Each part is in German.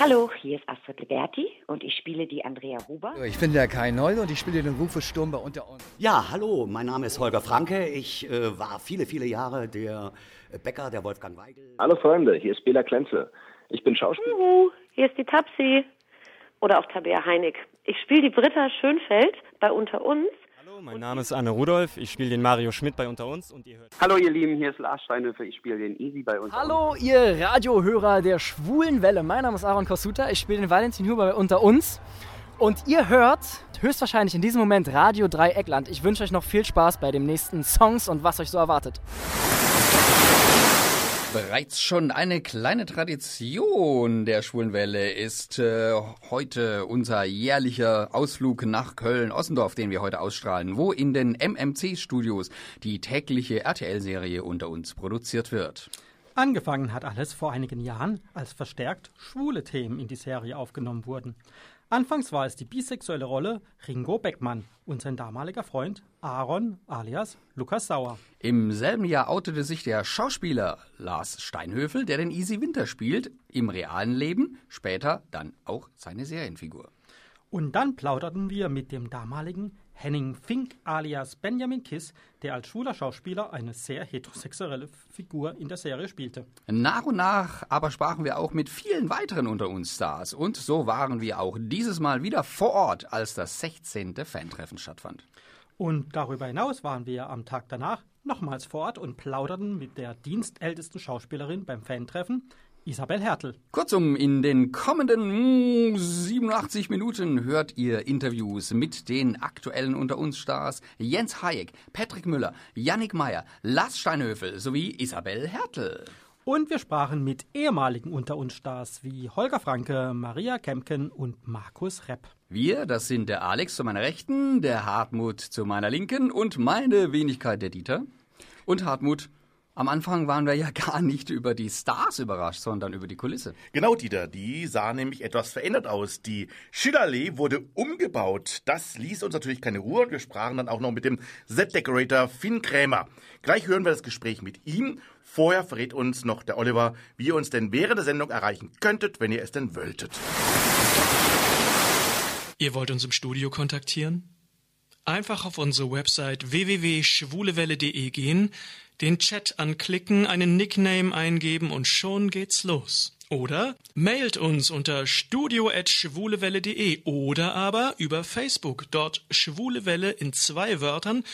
Hallo, hier ist Astrid Liberti und ich spiele die Andrea Huber. Ich bin der Kai Neul und ich spiele den Rufus Sturm bei Unter uns. Ja, hallo, mein Name ist Holger Franke. Ich äh, war viele, viele Jahre der Bäcker der Wolfgang Weigel. Hallo Freunde, hier ist Bela Klenze. Ich bin Schauspieler. Juhu, hier ist die Tapsi. Oder auch Tabea Heinig. Ich spiele die Britta Schönfeld bei Unter uns. Hallo, mein Name ist Anne Rudolf. Ich spiele den Mario Schmidt bei Unter uns und ihr hört. Hallo ihr Lieben, hier ist Lars Steinhöfer. Ich spiele den Easy bei Unter Hallo ihr Radiohörer der schwulen Welle. Mein Name ist Aaron Kosuta. Ich spiele den Valentin Huber bei Unter uns. Und ihr hört höchstwahrscheinlich in diesem Moment Radio Dreieckland. Ich wünsche euch noch viel Spaß bei den nächsten Songs und was euch so erwartet. Bereits schon eine kleine Tradition der Schwulenwelle ist äh, heute unser jährlicher Ausflug nach Köln-Ossendorf, den wir heute ausstrahlen, wo in den MMC-Studios die tägliche RTL-Serie unter uns produziert wird. Angefangen hat alles vor einigen Jahren, als verstärkt schwule Themen in die Serie aufgenommen wurden. Anfangs war es die bisexuelle Rolle Ringo Beckmann und sein damaliger Freund Aaron alias Lukas Sauer. Im selben Jahr outete sich der Schauspieler Lars Steinhöfel, der den Easy Winter spielt, im realen Leben, später dann auch seine Serienfigur. Und dann plauderten wir mit dem damaligen Henning Fink alias Benjamin Kiss, der als schwuler Schauspieler eine sehr heterosexuelle Figur in der Serie spielte. Nach und nach aber sprachen wir auch mit vielen weiteren unter uns Stars und so waren wir auch dieses Mal wieder vor Ort, als das 16. Fantreffen stattfand. Und darüber hinaus waren wir am Tag danach nochmals vor Ort und plauderten mit der dienstältesten Schauspielerin beim Fantreffen, Isabel Hertel. Kurzum, in den kommenden mm, 87 Minuten hört ihr Interviews mit den aktuellen unter uns Stars Jens Hayek, Patrick Müller, Yannick Meyer, Lars Steinhöfel sowie Isabel Hertel. Und wir sprachen mit ehemaligen unter uns Stars wie Holger Franke, Maria Kempken und Markus Repp. Wir, das sind der Alex zu meiner Rechten, der Hartmut zu meiner Linken und meine Wenigkeit der Dieter. Und Hartmut, am Anfang waren wir ja gar nicht über die Stars überrascht, sondern über die Kulisse. Genau, Dieter. Die sah nämlich etwas verändert aus. Die Schillerlee wurde umgebaut. Das ließ uns natürlich keine Ruhe und wir sprachen dann auch noch mit dem Set-Decorator Finn Krämer. Gleich hören wir das Gespräch mit ihm. Vorher verrät uns noch der Oliver, wie ihr uns denn während der Sendung erreichen könntet, wenn ihr es denn wolltet. Ihr wollt uns im Studio kontaktieren? Einfach auf unsere Website www.schwulewelle.de gehen, den Chat anklicken, einen Nickname eingeben und schon geht's los. Oder mailt uns unter studio.schwulewelle.de oder aber über Facebook, dort Schwulewelle in zwei Wörtern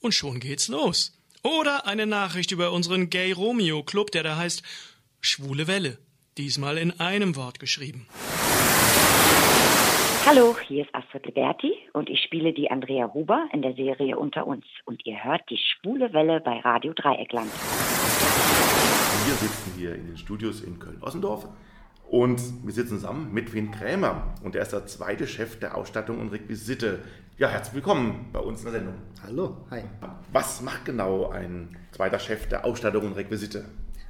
und schon geht's los. Oder eine Nachricht über unseren Gay Romeo Club, der da heißt Schwule Welle, diesmal in einem Wort geschrieben. Hallo, hier ist Astrid Liberti und ich spiele die Andrea Huber in der Serie Unter uns. Und ihr hört die schwule Welle bei Radio Dreieckland. Wir sitzen hier in den Studios in Köln-Ossendorf und wir sitzen zusammen mit Wien Krämer und er ist der zweite Chef der Ausstattung und Requisite. Ja, herzlich willkommen bei uns in der Sendung. Hallo, hi. Was macht genau ein zweiter Chef der Ausstattung und Requisite?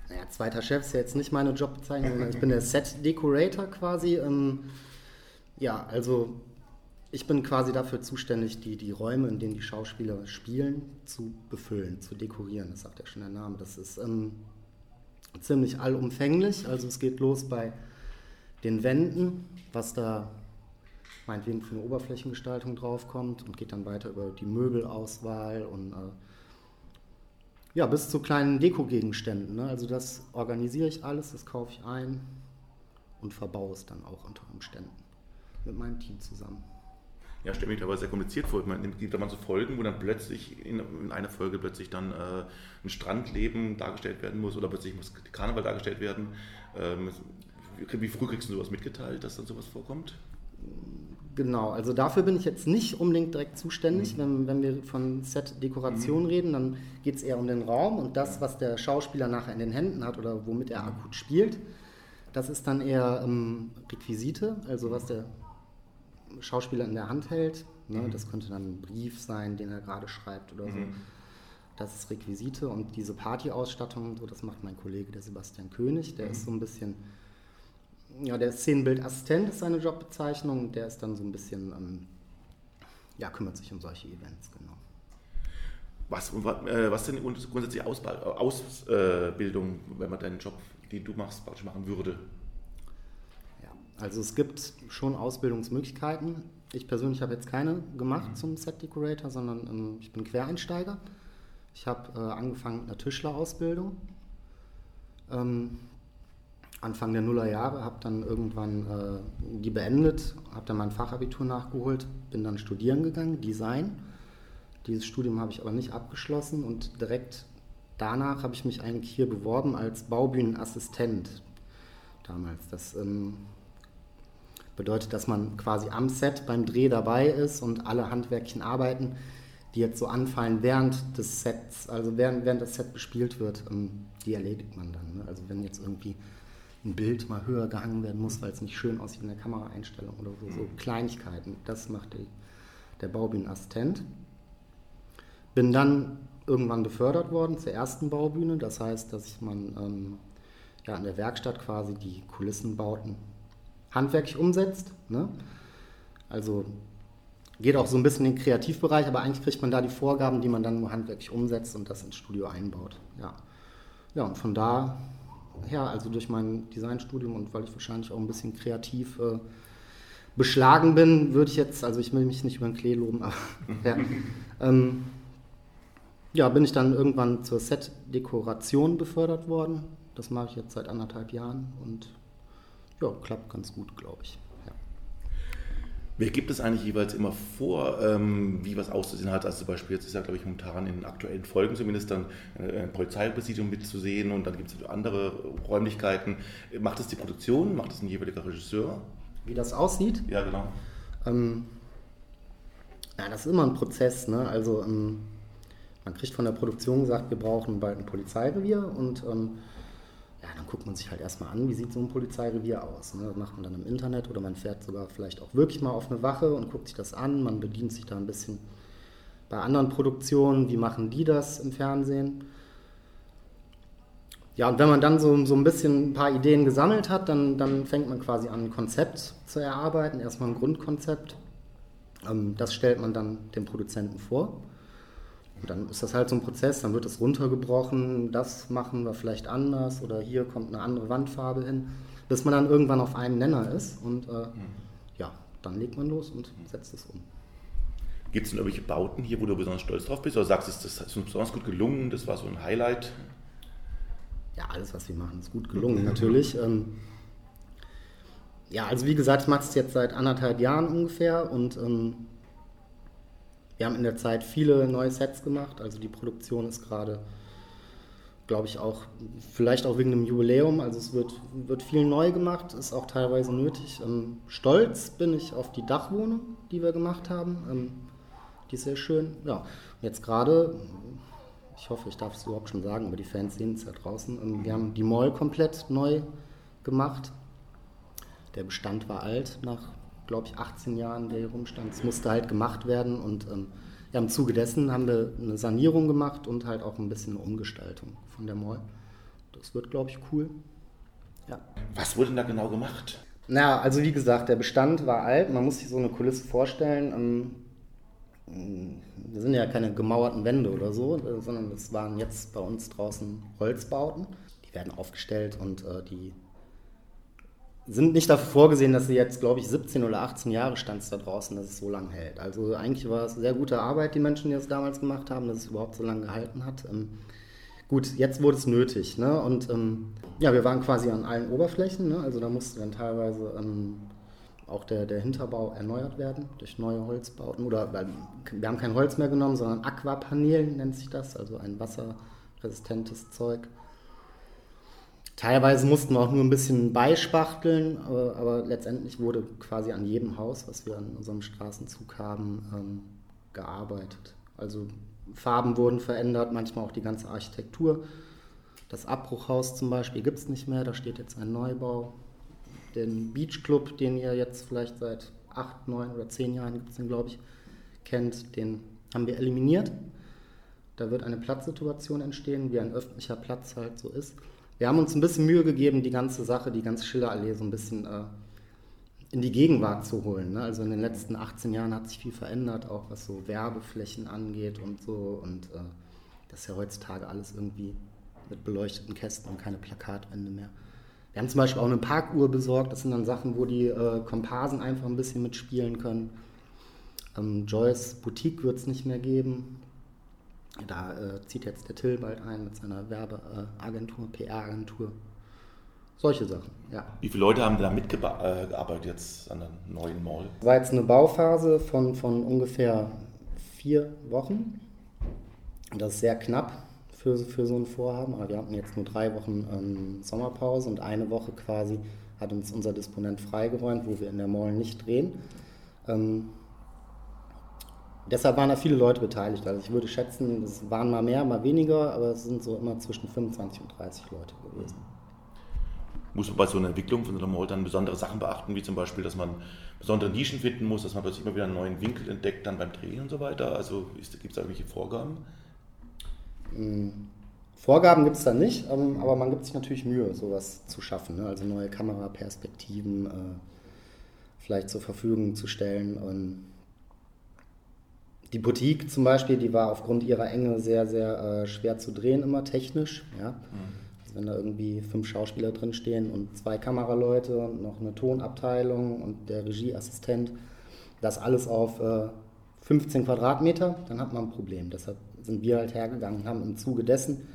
Naja, zweiter Chef ist ja jetzt nicht meine Jobbezeichnung, sondern ich bin der Set-Decorator quasi. Ähm, ja, also ich bin quasi dafür zuständig, die, die Räume, in denen die Schauspieler spielen, zu befüllen, zu dekorieren. Das sagt ja schon der Name. Das ist ähm, ziemlich allumfänglich. Also es geht los bei den Wänden, was da meinetwegen für eine Oberflächengestaltung draufkommt und geht dann weiter über die Möbelauswahl und äh, ja, bis zu kleinen Dekogegenständen. Ne? Also das organisiere ich alles, das kaufe ich ein und verbaue es dann auch unter Umständen mit meinem Team zusammen. Ja, stelle mich aber sehr kompliziert vor. Man gibt da mal so Folgen, wo dann plötzlich in, in einer Folge plötzlich dann äh, ein Strandleben dargestellt werden muss oder plötzlich muss Karneval dargestellt werden. Ähm, wie früh kriegst du sowas mitgeteilt, dass dann sowas vorkommt? Genau, also dafür bin ich jetzt nicht unbedingt direkt zuständig. Mhm. Wenn, wenn wir von Set-Dekoration mhm. reden, dann geht es eher um den Raum und das, was der Schauspieler nachher in den Händen hat oder womit er akut spielt. Das ist dann eher ähm, Requisite, also was der Schauspieler in der Hand hält. Ne? Mhm. Das könnte dann ein Brief sein, den er gerade schreibt oder so. Mhm. Das ist Requisite und diese Partyausstattung, so das macht mein Kollege, der Sebastian König. Der mhm. ist so ein bisschen, ja, der Szenenbildassistent ist seine Jobbezeichnung. Der ist dann so ein bisschen, ähm, ja, kümmert sich um solche Events, genau. Was, äh, was denn grundsätzlich Ausbildung, wenn man deinen Job, den du machst, machen würde? Also es gibt schon Ausbildungsmöglichkeiten. Ich persönlich habe jetzt keine gemacht zum Set Decorator, sondern ähm, ich bin Quereinsteiger. Ich habe äh, angefangen mit einer Tischlerausbildung. Ähm, Anfang der Nullerjahre, habe dann irgendwann äh, die beendet, habe dann mein Fachabitur nachgeholt, bin dann studieren gegangen, Design. Dieses Studium habe ich aber nicht abgeschlossen und direkt danach habe ich mich eigentlich hier beworben als Baubühnenassistent damals. Das ähm, bedeutet, dass man quasi am Set beim Dreh dabei ist und alle handwerklichen Arbeiten, die jetzt so anfallen während des Sets, also während, während das Set bespielt wird, ähm, die erledigt man dann. Ne? Also wenn jetzt irgendwie ein Bild mal höher gehangen werden muss, weil es nicht schön aussieht in der Kameraeinstellung oder so, so Kleinigkeiten, das macht die, der Baubühnenassistent. Bin dann irgendwann befördert worden zur ersten Baubühne. Das heißt, dass man ähm, ja, in der Werkstatt quasi die Kulissenbauten handwerklich umsetzt. Ne? Also geht auch so ein bisschen in den Kreativbereich, aber eigentlich kriegt man da die Vorgaben, die man dann nur handwerklich umsetzt und das ins Studio einbaut. Ja, ja und von da her, also durch mein Designstudium und weil ich wahrscheinlich auch ein bisschen kreativ äh, beschlagen bin, würde ich jetzt, also ich will mich nicht über den Klee loben, aber ja, ähm, ja, bin ich dann irgendwann zur Set-Dekoration befördert worden. Das mache ich jetzt seit anderthalb Jahren und ja, klappt ganz gut, glaube ich. Ja. Wer gibt es eigentlich jeweils immer vor, ähm, wie was auszusehen hat? Also zum Beispiel, jetzt ist ja, glaube ich, momentan in aktuellen Folgen zumindest dann äh, ein Polizeipräsidium mitzusehen und dann gibt es andere Räumlichkeiten. Macht das die Produktion? Macht das ein jeweiliger Regisseur? Wie das aussieht? Ja, genau. Ähm, ja, das ist immer ein Prozess. Ne? Also ähm, man kriegt von der Produktion gesagt, wir brauchen bald ein Polizeirevier und ähm, ja, dann guckt man sich halt erstmal an, wie sieht so ein Polizeirevier aus. Ne? Das macht man dann im Internet oder man fährt sogar vielleicht auch wirklich mal auf eine Wache und guckt sich das an. Man bedient sich da ein bisschen bei anderen Produktionen, wie machen die das im Fernsehen. Ja, und wenn man dann so, so ein bisschen ein paar Ideen gesammelt hat, dann, dann fängt man quasi an, ein Konzept zu erarbeiten, erstmal ein Grundkonzept. Ähm, das stellt man dann dem Produzenten vor. Und dann ist das halt so ein Prozess, dann wird es runtergebrochen, das machen wir vielleicht anders oder hier kommt eine andere Wandfarbe hin, bis man dann irgendwann auf einen Nenner ist und äh, mhm. ja, dann legt man los und setzt es um. Gibt es denn irgendwelche Bauten hier, wo du besonders stolz drauf bist oder sagst, du, das ist uns besonders gut gelungen, das war so ein Highlight? Ja, alles, was wir machen, ist gut gelungen natürlich. Ähm, ja, also wie gesagt, ich mache es jetzt seit anderthalb Jahren ungefähr und ähm, wir haben in der Zeit viele neue Sets gemacht. Also die Produktion ist gerade, glaube ich, auch vielleicht auch wegen dem Jubiläum. Also es wird, wird viel neu gemacht, ist auch teilweise nötig. Ähm, stolz bin ich auf die Dachwohnung, die wir gemacht haben. Ähm, die ist sehr schön. Ja, jetzt gerade, ich hoffe, ich darf es überhaupt schon sagen, aber die Fans sehen es ja draußen. Ähm, wir haben die Mall komplett neu gemacht. Der Bestand war alt nach glaube ich, 18 Jahren, der hier rumstand. Es musste halt gemacht werden und ähm, ja, im Zuge dessen haben wir eine Sanierung gemacht und halt auch ein bisschen eine Umgestaltung von der Mall. Das wird, glaube ich, cool. Ja. Was wurde denn da genau gemacht? Na, also wie gesagt, der Bestand war alt. Man muss sich so eine Kulisse vorstellen. Ähm, das sind ja keine gemauerten Wände oder so, äh, sondern das waren jetzt bei uns draußen Holzbauten. Die werden aufgestellt und äh, die sind nicht dafür vorgesehen, dass sie jetzt, glaube ich, 17 oder 18 Jahre stand es da draußen, dass es so lange hält. Also eigentlich war es sehr gute Arbeit, die Menschen, die es damals gemacht haben, dass es überhaupt so lange gehalten hat. Ähm, gut, jetzt wurde es nötig. Ne? Und ähm, ja, wir waren quasi an allen Oberflächen. Ne? Also da musste dann teilweise ähm, auch der, der Hinterbau erneuert werden durch neue Holzbauten. Oder wir haben kein Holz mehr genommen, sondern Aquapanel nennt sich das, also ein wasserresistentes Zeug. Teilweise mussten wir auch nur ein bisschen beispachteln, aber, aber, letztendlich wurde quasi an jedem Haus, was wir an unserem Straßenzug haben, ähm, gearbeitet. Also Farben wurden verändert, manchmal auch die ganze Architektur. Das Abbruchhaus zum Beispiel gibt es nicht mehr, da steht jetzt ein Neubau. Den Beach Club, den ihr jetzt vielleicht seit acht, neun oder zehn Jahren gibt es den, glaube ich, kennt, den haben wir eliminiert. Da wird eine Platzsituation entstehen, wie ein öffentlicher Platz halt so ist. Wir haben uns ein bisschen Mühe gegeben, die ganze Sache, die ganze Schillerallee so ein bisschen äh, in die Gegenwart zu holen. Ne? Also in den letzten 18 Jahren hat sich viel verändert, auch was so Werbeflächen angeht und so. Und äh, das ist ja heutzutage alles irgendwie mit beleuchteten Kästen und keine Plakatwände mehr. Wir haben zum Beispiel auch eine Parkuhr besorgt. Das sind dann Sachen, wo die äh, Komparsen einfach ein bisschen mitspielen können. Ähm, Joyce Boutique wird es nicht mehr geben. Da äh, zieht jetzt der Till bald ein mit seiner Werbeagentur, PR-Agentur. Solche Sachen, ja. Wie viele Leute haben da mitgearbeitet jetzt an der neuen Mall? Das war jetzt eine Bauphase von, von ungefähr vier Wochen. Das ist sehr knapp für, für so ein Vorhaben, aber wir hatten jetzt nur drei Wochen ähm, Sommerpause und eine Woche quasi hat uns unser Disponent freigeräumt, wo wir in der Mall nicht drehen. Ähm, deshalb waren da viele Leute beteiligt. Also ich würde schätzen, es waren mal mehr, mal weniger, aber es sind so immer zwischen 25 und 30 Leute gewesen. Muss man bei so einer Entwicklung von so einer Mall dann besondere Sachen beachten, wie zum Beispiel, dass man besondere Nischen finden muss, dass man plötzlich immer wieder einen neuen Winkel entdeckt, dann beim Drehen und so weiter? Also gibt es da irgendwelche Vorgaben? Hm, Vorgaben gibt es da nicht, ähm, aber man gibt sich natürlich Mühe, sowas zu schaffen. Ne? Also neue Kameraperspektiven äh, vielleicht zur Verfügung zu stellen. Und die Boutique zum Beispiel, die war aufgrund ihrer Enge sehr, sehr äh, schwer zu drehen, immer technisch. Ja? Mhm. Also wenn da irgendwie fünf Schauspieler drin stehen und zwei Kameraleute und noch eine Tonabteilung und der Regieassistent, das alles auf äh, 15 Quadratmeter, dann hat man ein Problem. Deshalb sind wir halt hergegangen und haben im Zuge dessen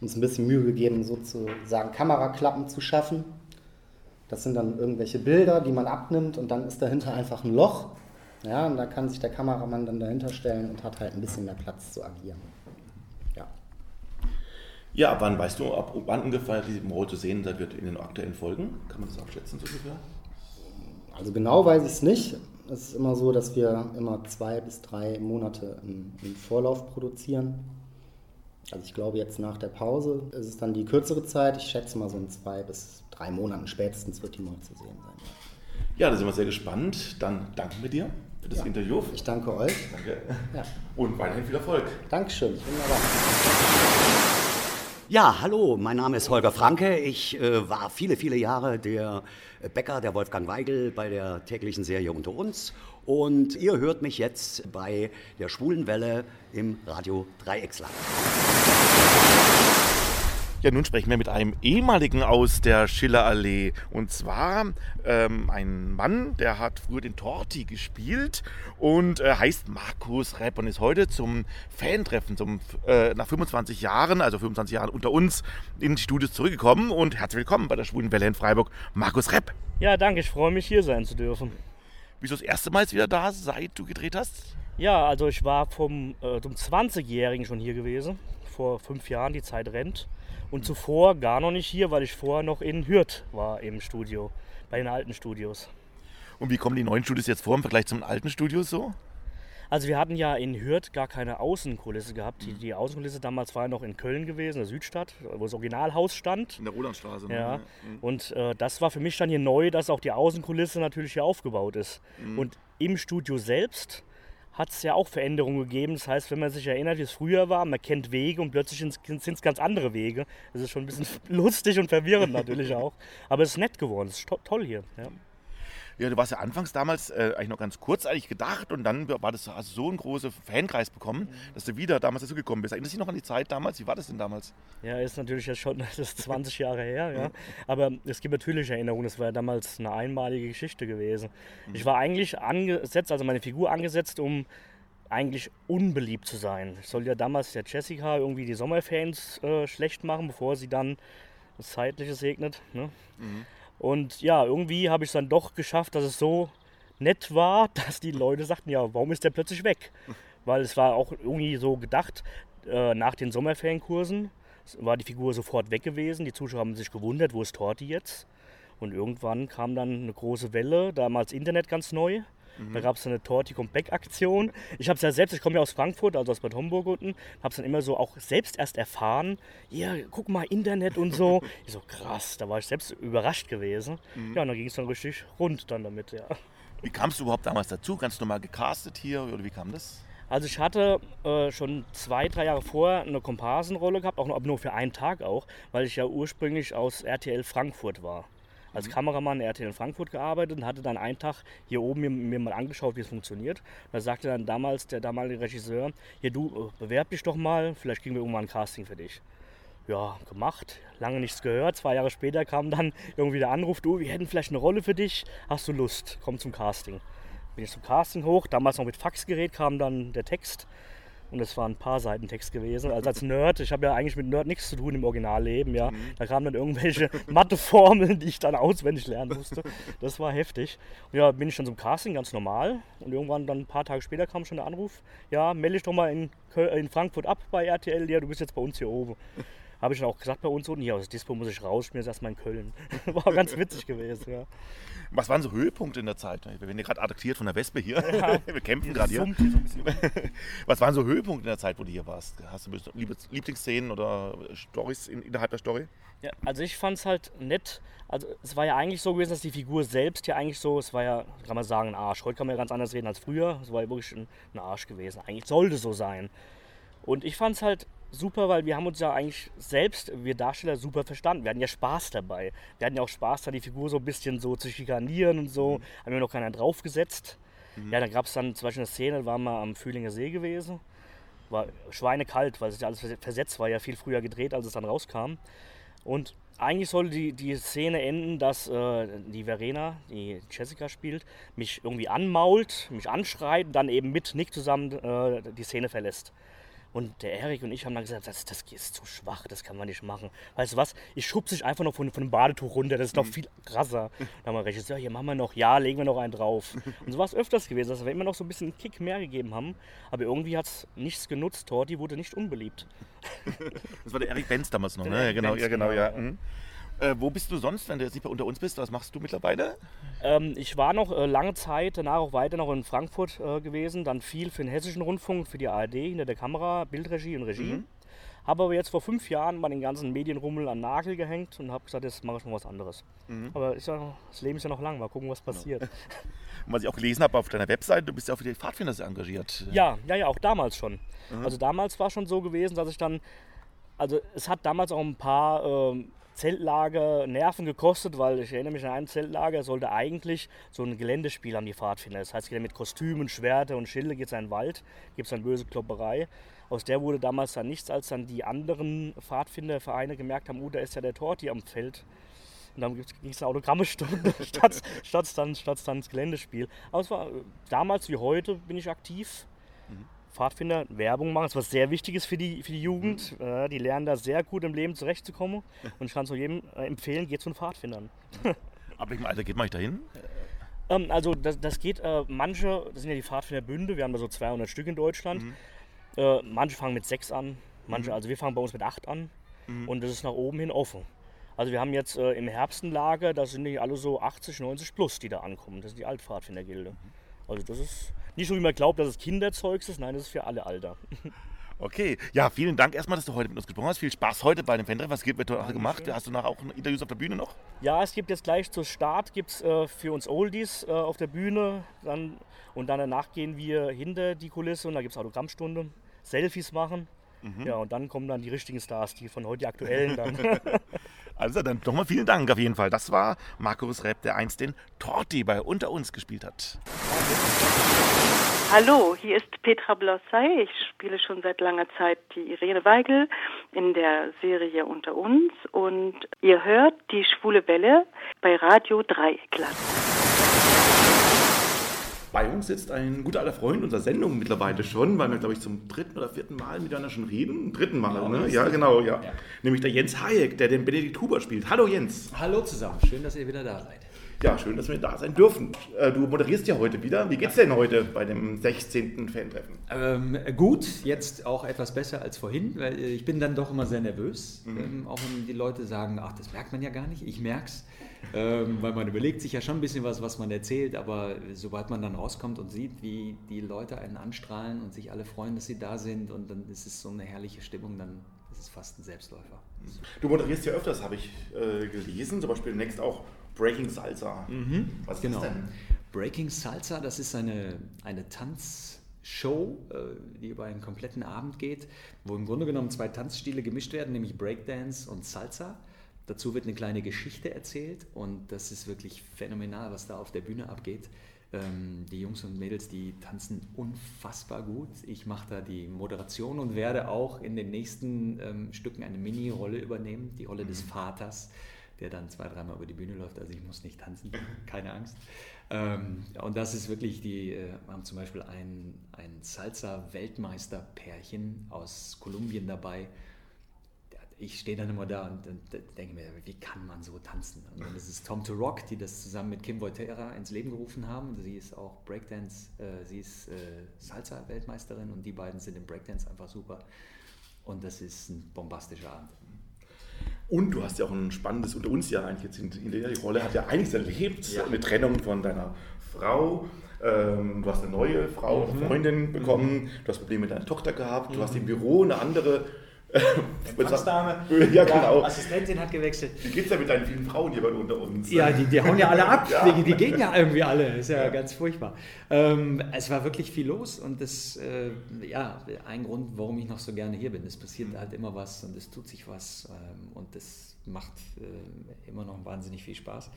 uns ein bisschen Mühe gegeben, sozusagen Kameraklappen zu schaffen. Das sind dann irgendwelche Bilder, die man abnimmt und dann ist dahinter einfach ein Loch. Ja, und da kann sich der Kameramann dann dahinter stellen und hat halt ein bisschen mehr Platz zu agieren. Ja. Ja, wann weißt du, ab wann ungefähr die Mall zu sehen sein wird in den aktuellen Folgen? Kann man das abschätzen so ungefähr? Also genau weiß ich es nicht. Es ist immer so, dass wir immer zwei bis drei Monate im, im, Vorlauf produzieren. Also ich glaube, jetzt nach der Pause ist es dann die kürzere Zeit. Ich schätze mal so in zwei bis drei Monaten spätestens wird die mal zu sehen sein. Ja, da sind wir sehr gespannt. Dann danken wir dir für das ja. Interview. Ich danke euch. Danke. Ja. Und weiterhin viel Erfolg. Dankeschön. Wunderbar. Ja, hallo, mein Name ist Holger Franke. Ich äh, war viele, viele Jahre der Bäcker, der Wolfgang Weigel, bei der täglichen Serie Unter uns. Und ihr hört mich jetzt bei der Schwulen Welle im Radio Dreiecksland. Ja, nun sprechen wir mit einem ehemaligen aus der Schillerallee. Und zwar ähm, ein Mann, der hat früher den Torti gespielt und äh, heißt Markus Repp und ist heute zum Fantreffen, zum, äh, nach 25 Jahren, also 25 Jahren unter uns, in die Studios zurückgekommen. Und herzlich willkommen bei der Schwulen Welle in Freiburg, Markus Repp. Ja, danke, ich freue mich hier sein zu dürfen. Bist du das erste Mal wieder da, seit du gedreht hast? Ja, also ich war vom, äh, zum 20-Jährigen schon hier gewesen, vor fünf Jahren, die Zeit rennt. Und zuvor gar noch nicht hier, weil ich vorher noch in Hürth war im Studio, bei den alten Studios. Und wie kommen die neuen Studios jetzt vor im Vergleich zum alten Studio so? Also wir hatten ja in Hürth gar keine Außenkulisse gehabt. Die, die Außenkulisse damals war ja noch in Köln gewesen, der Südstadt, wo das Originalhaus stand. In der Rolandstraße. Ne? Ja. Mhm. Und äh, das war für mich dann hier neu, dass auch die Außenkulisse natürlich hier aufgebaut ist. Mhm. Und im Studio selbst hat es ja auch Veränderungen gegeben. Das heißt, wenn man sich erinnert, wie es früher war, man kennt Wege und plötzlich sind es ganz andere Wege. Das ist schon ein bisschen lustig und verwirrend natürlich auch. Aber es ist nett geworden, es ist to toll hier. Ja. Ja, du warst ja anfangs damals äh, eigentlich noch ganz kurz eigentlich gedacht und dann war das hast du so einen großen Fankreis bekommen, mhm. dass du wieder damals dazu gekommen bist. Erinnerst du dich noch an die Zeit damals? Wie war das denn damals? Ja, ist natürlich jetzt schon das ist 20 Jahre her, ja. Aber es gibt natürlich Erinnerungen, das war ja damals eine einmalige Geschichte gewesen. Mhm. Ich war eigentlich angesetzt, also meine Figur angesetzt, um eigentlich unbeliebt zu sein. Ich sollte ja damals der Jessica irgendwie die Sommerfans äh, schlecht machen, bevor sie dann das Zeitliche segnet. Ne? Mhm. Und ja, irgendwie habe ich es dann doch geschafft, dass es so nett war, dass die Leute sagten, ja, warum ist der plötzlich weg? Weil es war auch irgendwie so gedacht, äh, nach den Sommerferienkursen war die Figur sofort weg gewesen. Die Zuschauer haben sich gewundert, wo ist Torti jetzt? Und irgendwann kam dann eine große Welle, damals Internet ganz neu. Mhm. Da gab es eine Torti Comeback Aktion. Ich habe es ja selbst, ich komme ja aus Frankfurt, also aus Bad Homburg unten, habe es dann immer so auch selbst erst erfahren. Ja, guck mal, Internet und so. ich so, krass, da war ich selbst überrascht gewesen. Mhm. Ja, und dann ging es dann richtig rund dann damit, ja. Wie kamst du überhaupt damals dazu? Ganz normal gecastet hier oder wie kam das? Also ich hatte äh, schon zwei, drei Jahre vorher eine Komparsenrolle gehabt, auch nur für einen Tag auch, weil ich ja ursprünglich aus RTL Frankfurt war als mhm. Kameramann RTL in Frankfurt gearbeitet und hatte dann einen Tag hier oben mir, mir mal angeschaut, wie es funktioniert. Da sagte dann damals der damalige Regisseur, hier du, äh, bewerb dich doch mal, vielleicht kriegen wir irgendwann ein Casting für dich. ja, gemacht, lange nichts gehört. Zwei Jahre später kam dann irgendwie der Anruf, du, wir hätten vielleicht eine Rolle für dich, hast du Lust, komm zum Casting. Bin ich zum Casting hoch, damals noch mit Faxgerät kam dann der Text und es waren ein paar Seiten Text gewesen. Also als Nerd, ich habe ja eigentlich mit Nerd nichts zu tun im Originalleben, ja. Mhm. Da kamen dann irgendwelche Matheformeln, die ich dann auswendig lernen musste. Das war heftig. Und ja, bin ich dann zum Casting, ganz normal. Und irgendwann dann ein paar Tage später kam schon der Anruf, ja, melde dich doch mal in, in Frankfurt ab bei RTL, ja, du bist jetzt bei uns hier oben. Habe ich dann auch gesagt bei uns unten, ja, aus Dispo muss ich raus, ich bin jetzt erstmal in Köln. War ganz witzig gewesen, ja. Was waren so Höhepunkte in der Zeit? Wir werden ja gerade attackiert von der Wespe hier. Ja. Wir kämpfen gerade hier. Was waren so Höhepunkte in der Zeit, wo du hier warst? Hast du Lieblingsszenen oder Storys innerhalb der Story? Ja, also ich fand es halt nett. Also es war ja eigentlich so gewesen, dass die Figur selbst ja eigentlich so, es war ja, kann man sagen, ein Arsch. Heute kann man ja ganz anders reden als früher. Es war ja wirklich ein, ein Arsch gewesen. Eigentlich sollte so sein. Und ich fand es halt super, weil wir haben uns ja eigentlich selbst, wir Darsteller, super verstanden. Wir hatten ja Spaß dabei. Wir hatten ja auch Spaß, da die Figur so ein bisschen so zu schikanieren und so. Mhm. Haben wir noch keiner draufgesetzt. Mhm. Ja, da gab es dann zum Beispiel eine Szene, da waren wir am Fühlinger See gewesen. War schweinekalt, weil es ja alles versetzt war, ja viel früher gedreht, als es dann rauskam. Und eigentlich sollte die, die Szene enden, dass äh, die Verena, die Jessica spielt, mich irgendwie anmault, mich anschreit und dann eben mit Nick zusammen äh, die Szene verlässt. Und der Erik und ich haben dann gesagt, das, das ist zu schwach, das kann man nicht machen. Weißt du was, ich schub sich einfach noch von, von dem Badetuch runter, das ist noch mhm. viel krasser. Dann haben wir Regisseur, hier machen wir noch, ja, legen wir noch einen drauf. Und so war es öfters gewesen, dass wir immer noch so ein bisschen einen Kick mehr gegeben haben. Aber irgendwie hat es nichts genutzt, Torti wurde nicht unbeliebt. Das war der Erik Benz damals noch, ne? Ja, genau, Benz, ja, genau, genau, ja. Mhm. Äh, wo bist du sonst, wenn du jetzt nicht mehr unter uns bist? Was machst du mittlerweile? Ähm, ich war noch äh, lange Zeit, danach auch weiter noch in Frankfurt äh, gewesen, dann viel für den Hessischen Rundfunk, für die ARD, hinter der Kamera, Bildregie und Regie. Mhm. Habe aber jetzt vor fünf Jahren mal den ganzen Medienrummel an Nagel gehängt und habe gesagt, jetzt mache ich mal was anderes. Mhm. Aber ja, das Leben ist ja noch lang, mal gucken, was genau. passiert. Genau. Und was ich auch gelesen habe auf deiner Webseite, du bist ja auch für die Pfadfinder sehr engagiert. Ja, ja, ja, auch damals schon. Mhm. Also damals war schon so gewesen, dass ich dann, also es hat damals auch ein paar ähm, Zeltlager Nerven gekostet, weil ich erinnere mich an ein Zeltlager, sollte eigentlich so ein Geländespiel haben, die Pfadfinder. Das heißt, mit Kostümen, Schwerter und Schilde geht es in den Wald, gibt es eine böse Klopperei. Aus der wurde damals dann nichts, als dann die anderen Pfadfindervereine gemerkt haben, oh, da ist ja der Torti am Feld. Und dann ging es eine Autogrammestunde statt, statt, dann, statt dann das Geländespiel. Aber es war damals wie heute bin ich aktiv. Pfadfinder Werbung machen. Das ist was sehr Wichtiges für die, für die Jugend. Mhm. Äh, die lernen da sehr gut im Leben zurechtzukommen. Und ich kann es nur jedem äh, empfehlen, geht zu den Pfadfindern. Aber welchem Alter geht man dahin? Ähm, also das, das geht, äh, manche, das sind ja die Pfadfinderbünde, wir haben da so 200 Stück in Deutschland. Mhm. Äh, manche fangen mit sechs an, manche, mhm. also wir fangen bei uns mit acht an. Mhm. Und das ist nach oben hin offen. Also wir haben jetzt äh, im Herbst ein Lager, da sind die alle so 80, 90 plus, die da ankommen. Das ist die Altpfadfindergilde. Mhm. Also das ist nicht so, wie man glaubt, dass es Kinderzeugs ist. Nein, das ist für alle Alter. Okay, ja, vielen Dank erstmal, dass du heute mit uns gesprochen hast. Viel Spaß heute bei dem Fantreff. Was wird heute gemacht? Hast du nachher auch Interviews auf der Bühne noch? Ja, es gibt jetzt gleich zu Start gibt's, äh, für uns Oldies äh, auf der Bühne. Dann, und dann danach gehen wir hinter die Kulisse und da gibt es Autogrammstunde, Selfies machen. Mhm. Ja, und dann kommen dann die richtigen Stars, die von heute die aktuellen dann. also dann nochmal vielen Dank auf jeden Fall. Das war Markus Repp, der einst den Torti bei Unter uns gespielt hat. Hallo, hier ist Petra Blossay. Ich spiele schon seit langer Zeit die Irene Weigel in der Serie Unter uns und ihr hört die Schwule Welle bei Radio Dreieckland. Bei uns sitzt ein guter alter Freund unserer Sendung mittlerweile schon, weil wir, glaube ich, zum dritten oder vierten Mal miteinander schon reden. Dritten Mal, genau, ne? Ja, genau, ja. ja. Nämlich der Jens Hayek, der den Benedikt Huber spielt. Hallo Jens. Hallo zusammen, schön, dass ihr wieder da seid. Ja, schön, dass wir da sein dürfen. Äh, du moderierst ja heute wieder. Wie geht's denn heute bei dem 16. Fan-Treffen? Ähm, gut, jetzt auch etwas besser als vorhin, weil äh, ich bin dann doch immer sehr nervös. Mhm. Ähm, auch wenn die Leute sagen, ach, das merkt man ja gar nicht. Ich merk's. Ähm, weil man überlegt sich ja schon ein bisschen was, was man erzählt, aber sobald man dann rauskommt und sieht, wie die Leute einen anstrahlen und sich alle freuen, dass sie da sind und dann ist es so eine herrliche Stimmung, dann ist es fast ein Selbstläufer. Du moderierst ja öfters, habe ich äh, gelesen, zum Beispiel next auch Breaking Salsa. Mhm. Was genau. ist das denn? Breaking Salsa, das ist eine, eine Tanzshow, äh, die über einen kompletten Abend geht, wo im Grunde genommen zwei Tanzstile gemischt werden, nämlich Breakdance und Salsa. Dazu wird eine kleine Geschichte erzählt und das ist wirklich phänomenal, was da auf der Bühne abgeht. Ähm, die Jungs und Mädels, die tanzen unfassbar gut. Ich mache da die Moderation und werde auch in den nächsten ähm, Stücken eine Mini-Rolle übernehmen, die Rolle des mhm. Vaters, der dann zwei, dreimal über die Bühne läuft. Also ich muss nicht tanzen, keine Angst. Ähm, und das ist wirklich, die äh, haben zum Beispiel ein, ein Salsa-Weltmeister-Pärchen aus Kolumbien dabei ich stehe dann immer da und, und, denke mir, wie kann man so tanzen? Und dann ist es Tom to Rock, die das zusammen mit Kim Volterra ins Leben gerufen haben. Sie ist auch Breakdance, äh, sie ist äh, Salsa-Weltmeisterin und die beiden sind im Breakdance einfach super. Und das ist ein bombastischer Abend. Und du hast ja auch ein spannendes, unter uns ja eigentlich jetzt in, in der Rolle, hat ja einiges erlebt, ja. eine Trennung von deiner Frau. Ähm, du hast eine neue Frau, mhm. Freundin bekommen, mhm. du hast Probleme mit deiner Tochter gehabt, mhm. du hast im Büro eine andere Empfangsdame. ja, genau. Ja, Assistentin hat gewechselt. Wie geht's denn mit deinen vielen Frauen hier unter uns? Ja, die, die hauen ja alle ab. ja. Die, die, gehen ja irgendwie alle. Ist ja, ja. ganz furchtbar. Ähm, es war wirklich viel los und das, äh, ja, ein Grund, warum ich noch so gerne hier bin. Es passiert mhm. halt immer was und es tut sich was ähm, und das macht äh, immer noch wahnsinnig viel Spaß.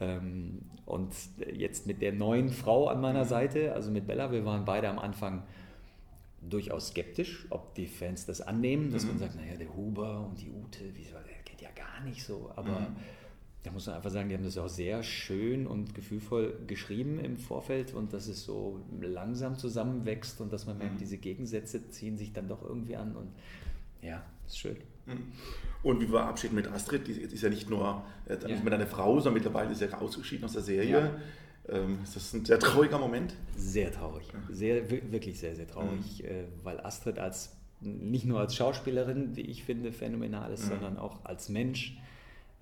Ähm, und jetzt mit der neuen Frau an meiner mhm. Seite, also mit Bella, wir waren beide am Anfang durchaus skeptisch, ob die Fans das annehmen, dass mhm. man sagt, naja, der Huber und die Ute, wieso, der geht ja gar nicht so. Aber mhm. da muss man einfach sagen, die haben das auch sehr schön und gefühlvoll geschrieben im Vorfeld und dass es so langsam zusammenwächst und dass man merkt, mhm. diese Gegensätze ziehen sich dann doch irgendwie an und ja, ist schön. Mhm. Und wie war Abschied mit Astrid? Die ist ja nicht nur äh, ja. mit einer Frau, sondern mittlerweile ist sie ja ausgeschieden aus der Serie. Ja. Ähm, ist das ein sehr trauriger Moment? Sehr traurig. Sehr, wirklich sehr, sehr traurig, mhm. Äh, weil Astrid als nicht nur als Schauspielerin, wie ich finde, phänomenal ist, mhm. sondern auch als Mensch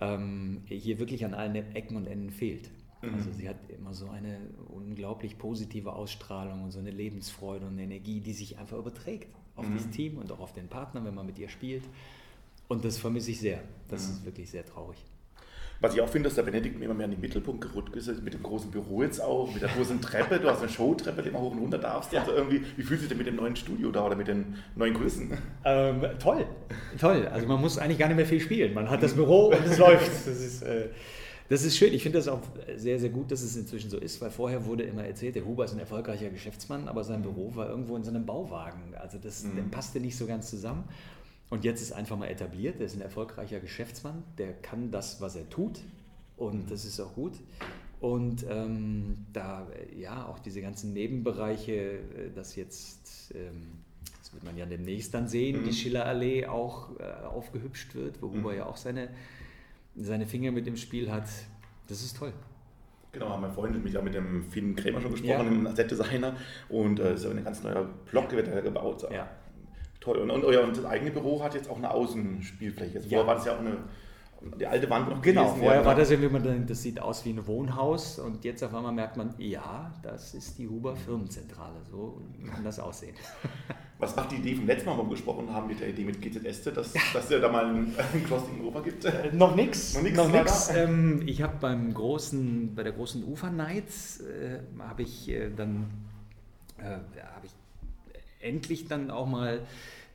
ähm, hier wirklich an allen Ecken und Enden fehlt. Mhm. Also sie hat immer so eine unglaublich positive Ausstrahlung und so eine Lebensfreude und Energie, die sich einfach überträgt auf mhm. das Team und auch auf den Partner, wenn man mit ihr spielt. Und das vermisse ich sehr. Das mhm. ist wirklich sehr traurig. Was ich auch finde, dass der Benedikt immer mehr in den Mittelpunkt gerückt ist, mit dem großen Büro jetzt auch, mit der großen Treppe. Du hast eine Showtreppe, die man hoch und runter darfst. Ja. Also irgendwie, wie fühlst du dich denn mit dem neuen Studio da oder mit den neuen Größen? Ähm, toll, toll. Also man muss eigentlich gar nicht mehr viel spielen. Man hat das Büro und es läuft. Das ist, äh, das ist schön. Ich finde das auch sehr, sehr gut, dass es inzwischen so ist, weil vorher wurde immer erzählt, der Huber ist ein erfolgreicher Geschäftsmann, aber sein Büro war irgendwo in seinem Bauwagen. Also das, mhm. passte nicht so ganz zusammen. Und jetzt ist einfach mal etabliert, er ist ein erfolgreicher Geschäftsmann, der kann das, was er tut, und mhm. das ist auch gut. Und ähm, da, ja, auch diese ganzen Nebenbereiche, äh, das jetzt, ähm, das wird man ja demnächst dann sehen, mhm. die Schillerallee auch äh, aufgehübscht wird, wo mhm. Huber ja auch seine, seine Finger mit dem Spiel hat. Das ist toll. Genau, haben wir vorhin mit, ja, mit dem Finn Krämer schon gesprochen, ja. dem Asset-Designer. Und äh, so ein ganz neuer Block wird da gebaut. Ja. Toll. Und, und, und, das eigene Büro hat jetzt auch eine Außenspielfläche. Also ja. war das ja auch eine die alte Wand noch Genau, gewesen, vorher ja, war das ja, wie man das sieht aus wie ein Wohnhaus und jetzt auf einmal merkt man, ja, das ist die Huber Firmenzentrale, so kann das aussehen. Was macht die Idee vom letzten Mal, wo wir gesprochen haben, mit der Idee mit GZS, dass, ja. dass es da mal einen, Crossing Ufer gibt? Äh, noch nichts. Noch nichts. Noch nix. Ähm, ich habe beim großen, bei der großen Ufer Nights äh, habe ich äh, dann äh, habe ich endlich dann auch mal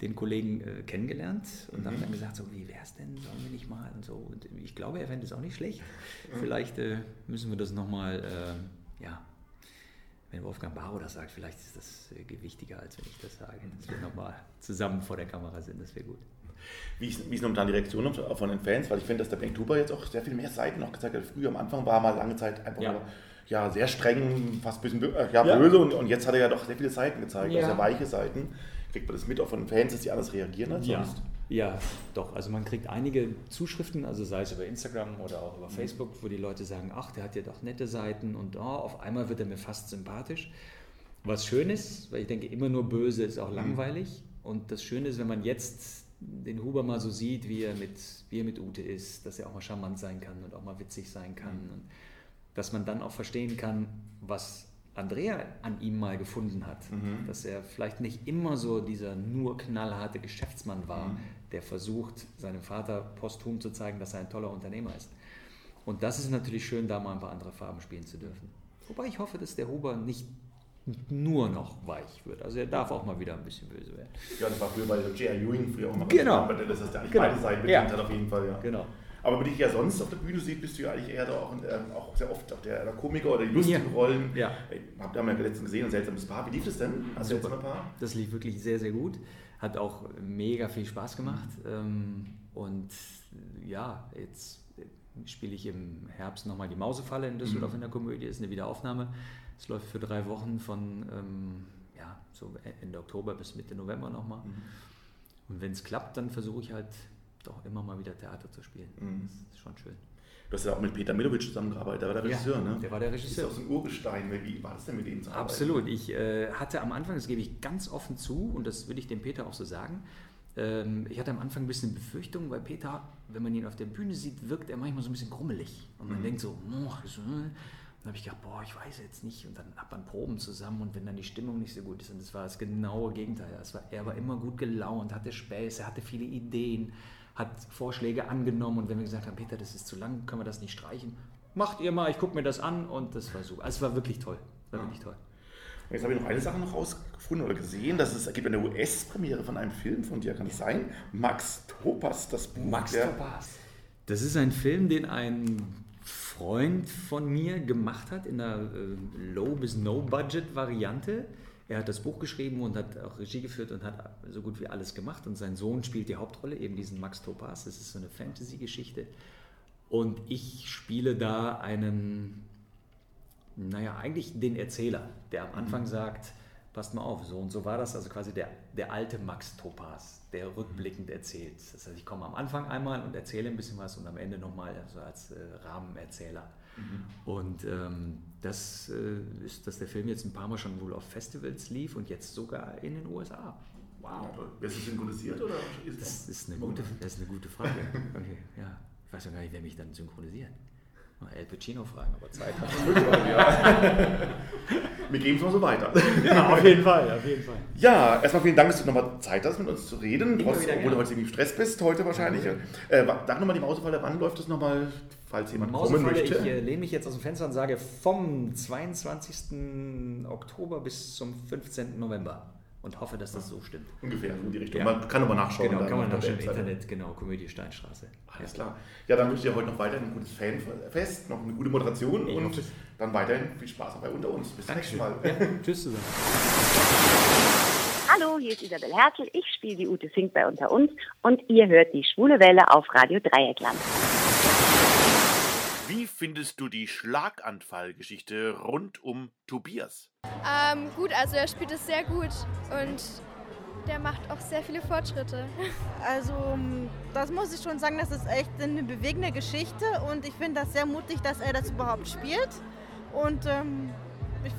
den Kollegen äh, kennengelernt und mhm. haben dann gesagt, so wie wäre es denn, sollen wir nicht mal und so. Und ich glaube, er fände es auch nicht schlecht. Mhm. Vielleicht äh, müssen wir das nochmal, äh, ja, wenn Wolfgang Barrow das sagt, vielleicht ist das äh, wichtiger, als wenn ich das sage, dass wir nochmal zusammen vor der Kamera sind, das wäre gut. Wie ist, wie ist momentan die Reaktion von den Fans? Weil ich finde, dass der Bengt Huber jetzt auch sehr viel mehr Seiten noch gezeigt hat. Früher am Anfang war er mal lange Zeit einfach ja. nur ja, sehr streng, fast ein bisschen ja, böse und, und, jetzt hat er ja doch sehr viele Seiten gezeigt, ja. sehr weiche Seiten. Kriegt man das mit auch von Fans, dass die anders reagieren als ja. sonst? Ja, doch. Also man kriegt einige Zuschriften, also sei es über Instagram oder auch über mhm. Facebook, wo die Leute sagen, ach, der hat ja doch nette Seiten und oh, auf einmal wird er mir fast sympathisch. Was schön ist, weil ich denke, immer nur böse ist auch mhm. langweilig. Und das Schöne ist, wenn man jetzt den Huber mal so sieht, wie er mit, wie er mit Ute ist, dass er auch mal charmant sein kann und auch mal witzig sein kann. Mhm. Und dass man dann auch verstehen kann, was Andrea an ihm mal gefunden hat. Mhm. Dass er vielleicht nicht immer so dieser nur knallharte Geschäftsmann war, mhm. der versucht, seinem Vater posthum zu zeigen, dass er ein toller Unternehmer ist. Und das ist natürlich schön, da mal ein paar andere Farben spielen zu dürfen. Wobei ich hoffe, dass der Huber nicht nur noch weich wird. Also er darf auch mal wieder ein bisschen böse werden. Ja, das war früher bei J.R. Ewing früher auch mal genau. Spannend, dass das ja eigentlich genau. beide Seiten bedient ja. hat auf jeden Fall. Ja. Genau. Aber wenn dich ja sonst auf der Bühne sieht, bist du ja eigentlich eher da auch, ähm, auch sehr oft auch der, der Komiker oder die lustigen Ja. Rollen. Ja. Ey, Habt ihr ja letztens gesehen, ein seltsames Paar. Wie lief das denn? Hast du jetzt Super. ein Paar? Das lief wirklich sehr, sehr gut. Hat auch mega viel Spaß gemacht. Ähm, und ja, jetzt spiele ich im Herbst nochmal die Mausefalle in Düsseldorf Mhm. in der Komödie. Ist eine Wiederaufnahme. Es läuft für drei Wochen von ähm, ja, so Ende Oktober bis Mitte November nochmal. Mhm. Und wenn es klappt, dann versuche ich halt doch immer mal wieder Theater zu spielen. Mhm. Das ist schon schön. Du hast ja auch mit Peter Milovic zusammengearbeitet, der war der Ja, Regisseur, ne? der war der Regisseur. Ist ja auch so ein Urgestein. Wie war das denn mit ihm zu arbeiten? Absolut. Ich äh, hatte am Anfang, das gebe ich ganz offen zu, und das würde ich dem Peter auch so sagen, ähm, ich hatte am Anfang ein bisschen Befürchtung, weil Peter, wenn man ihn auf der Bühne sieht, wirkt er manchmal so ein bisschen grummelig. Und man Mhm. denkt so, oh, so, dann habe ich gedacht, boah, ich weiß jetzt nicht. Und dann ab man Proben zusammen und wenn dann die Stimmung nicht so gut ist. Und das war das genaue Gegenteil. Es war, er war immer gut gelaunt, hatte Späße, er hatte viele Ideen, hat Vorschläge angenommen. Und wenn wir gesagt haben, Peter, das ist zu lang, können wir das nicht streichen? Macht ihr mal, ich gucke mir das an. Und das war super. Also es war wirklich toll. War wirklich toll. Jetzt habe ich noch eine Sache noch rausgefunden oder gesehen, dass es gibt eine US-Premiere von einem Film von dir, kann ich sein? Max Topas, das Buch. Max der- Topas. Das ist ein Film, den ein Freund von mir gemacht hat in einer äh, Low- bis No-Budget-Variante. Er hat das Buch geschrieben und hat auch Regie geführt und hat so gut wie alles gemacht. Und sein Sohn spielt die Hauptrolle, eben diesen Max Topas. Das ist so eine Fantasy-Geschichte. Und ich spiele da einen, naja, eigentlich den Erzähler, der am Anfang Mhm. sagt, passt mal auf, so und so war das. Also quasi der, der alte Max Topas, der rückblickend erzählt. Das heißt, ich komme am Anfang einmal und erzähle ein bisschen was und am Ende nochmal so als äh, Rahmenerzähler. Mhm. Und ähm, das äh, ist, dass der Film jetzt ein paar Mal schon wohl auf Festivals lief und jetzt sogar in den USA. Wow. Wirst du synchronisiert oder ist das ist eine gute, das ist eine gute Frage. Okay, ja. Ich weiß ja gar nicht, wer mich dann synchronisiert. Mal El Pacino fragen, aber Zeit Ja. Wir geben es mal so weiter. Ja, auf jeden Fall, auf jeden Fall. Ja, erstmal vielen Dank, dass du nochmal Zeit hast, mit uns zu reden. Trotz, obwohl gerne. du heute ziemlich im Stress bist, heute wahrscheinlich. Ja. Äh, sag nochmal die Mausefalle, wann läuft das nochmal, falls jemand kommen möchte? ich äh, lehne mich jetzt aus dem Fenster und sage vom 22. Oktober bis zum 15. November und hoffe, dass das so stimmt. Ungefähr, in die Richtung. Man kann aber nachschauen Genau, kann man nachschauen im. Internet, genau, Komödie Steinstraße. Alles klar. Ja, dann wünsche ich dir heute noch weiterhin ein gutes Fanfest, noch eine gute Moderation Ich und hoffe dann weiterhin viel Spaß dabei unter uns. Bis zum nächsten Mal. Tschüss zusammen. Hallo, hier ist Isabel Herzl. Ich spiele die Ute Fink bei Unter uns und ihr hört die Schwule Welle auf Radio Dreieckland. Wie findest du die Schlaganfallgeschichte rund um Tobias? Ähm, gut, also er spielt es sehr gut und der macht auch sehr viele Fortschritte. Also, das muss ich schon sagen, das ist echt eine bewegende Geschichte und ich finde das sehr mutig, dass er das überhaupt spielt. Und ähm, ich,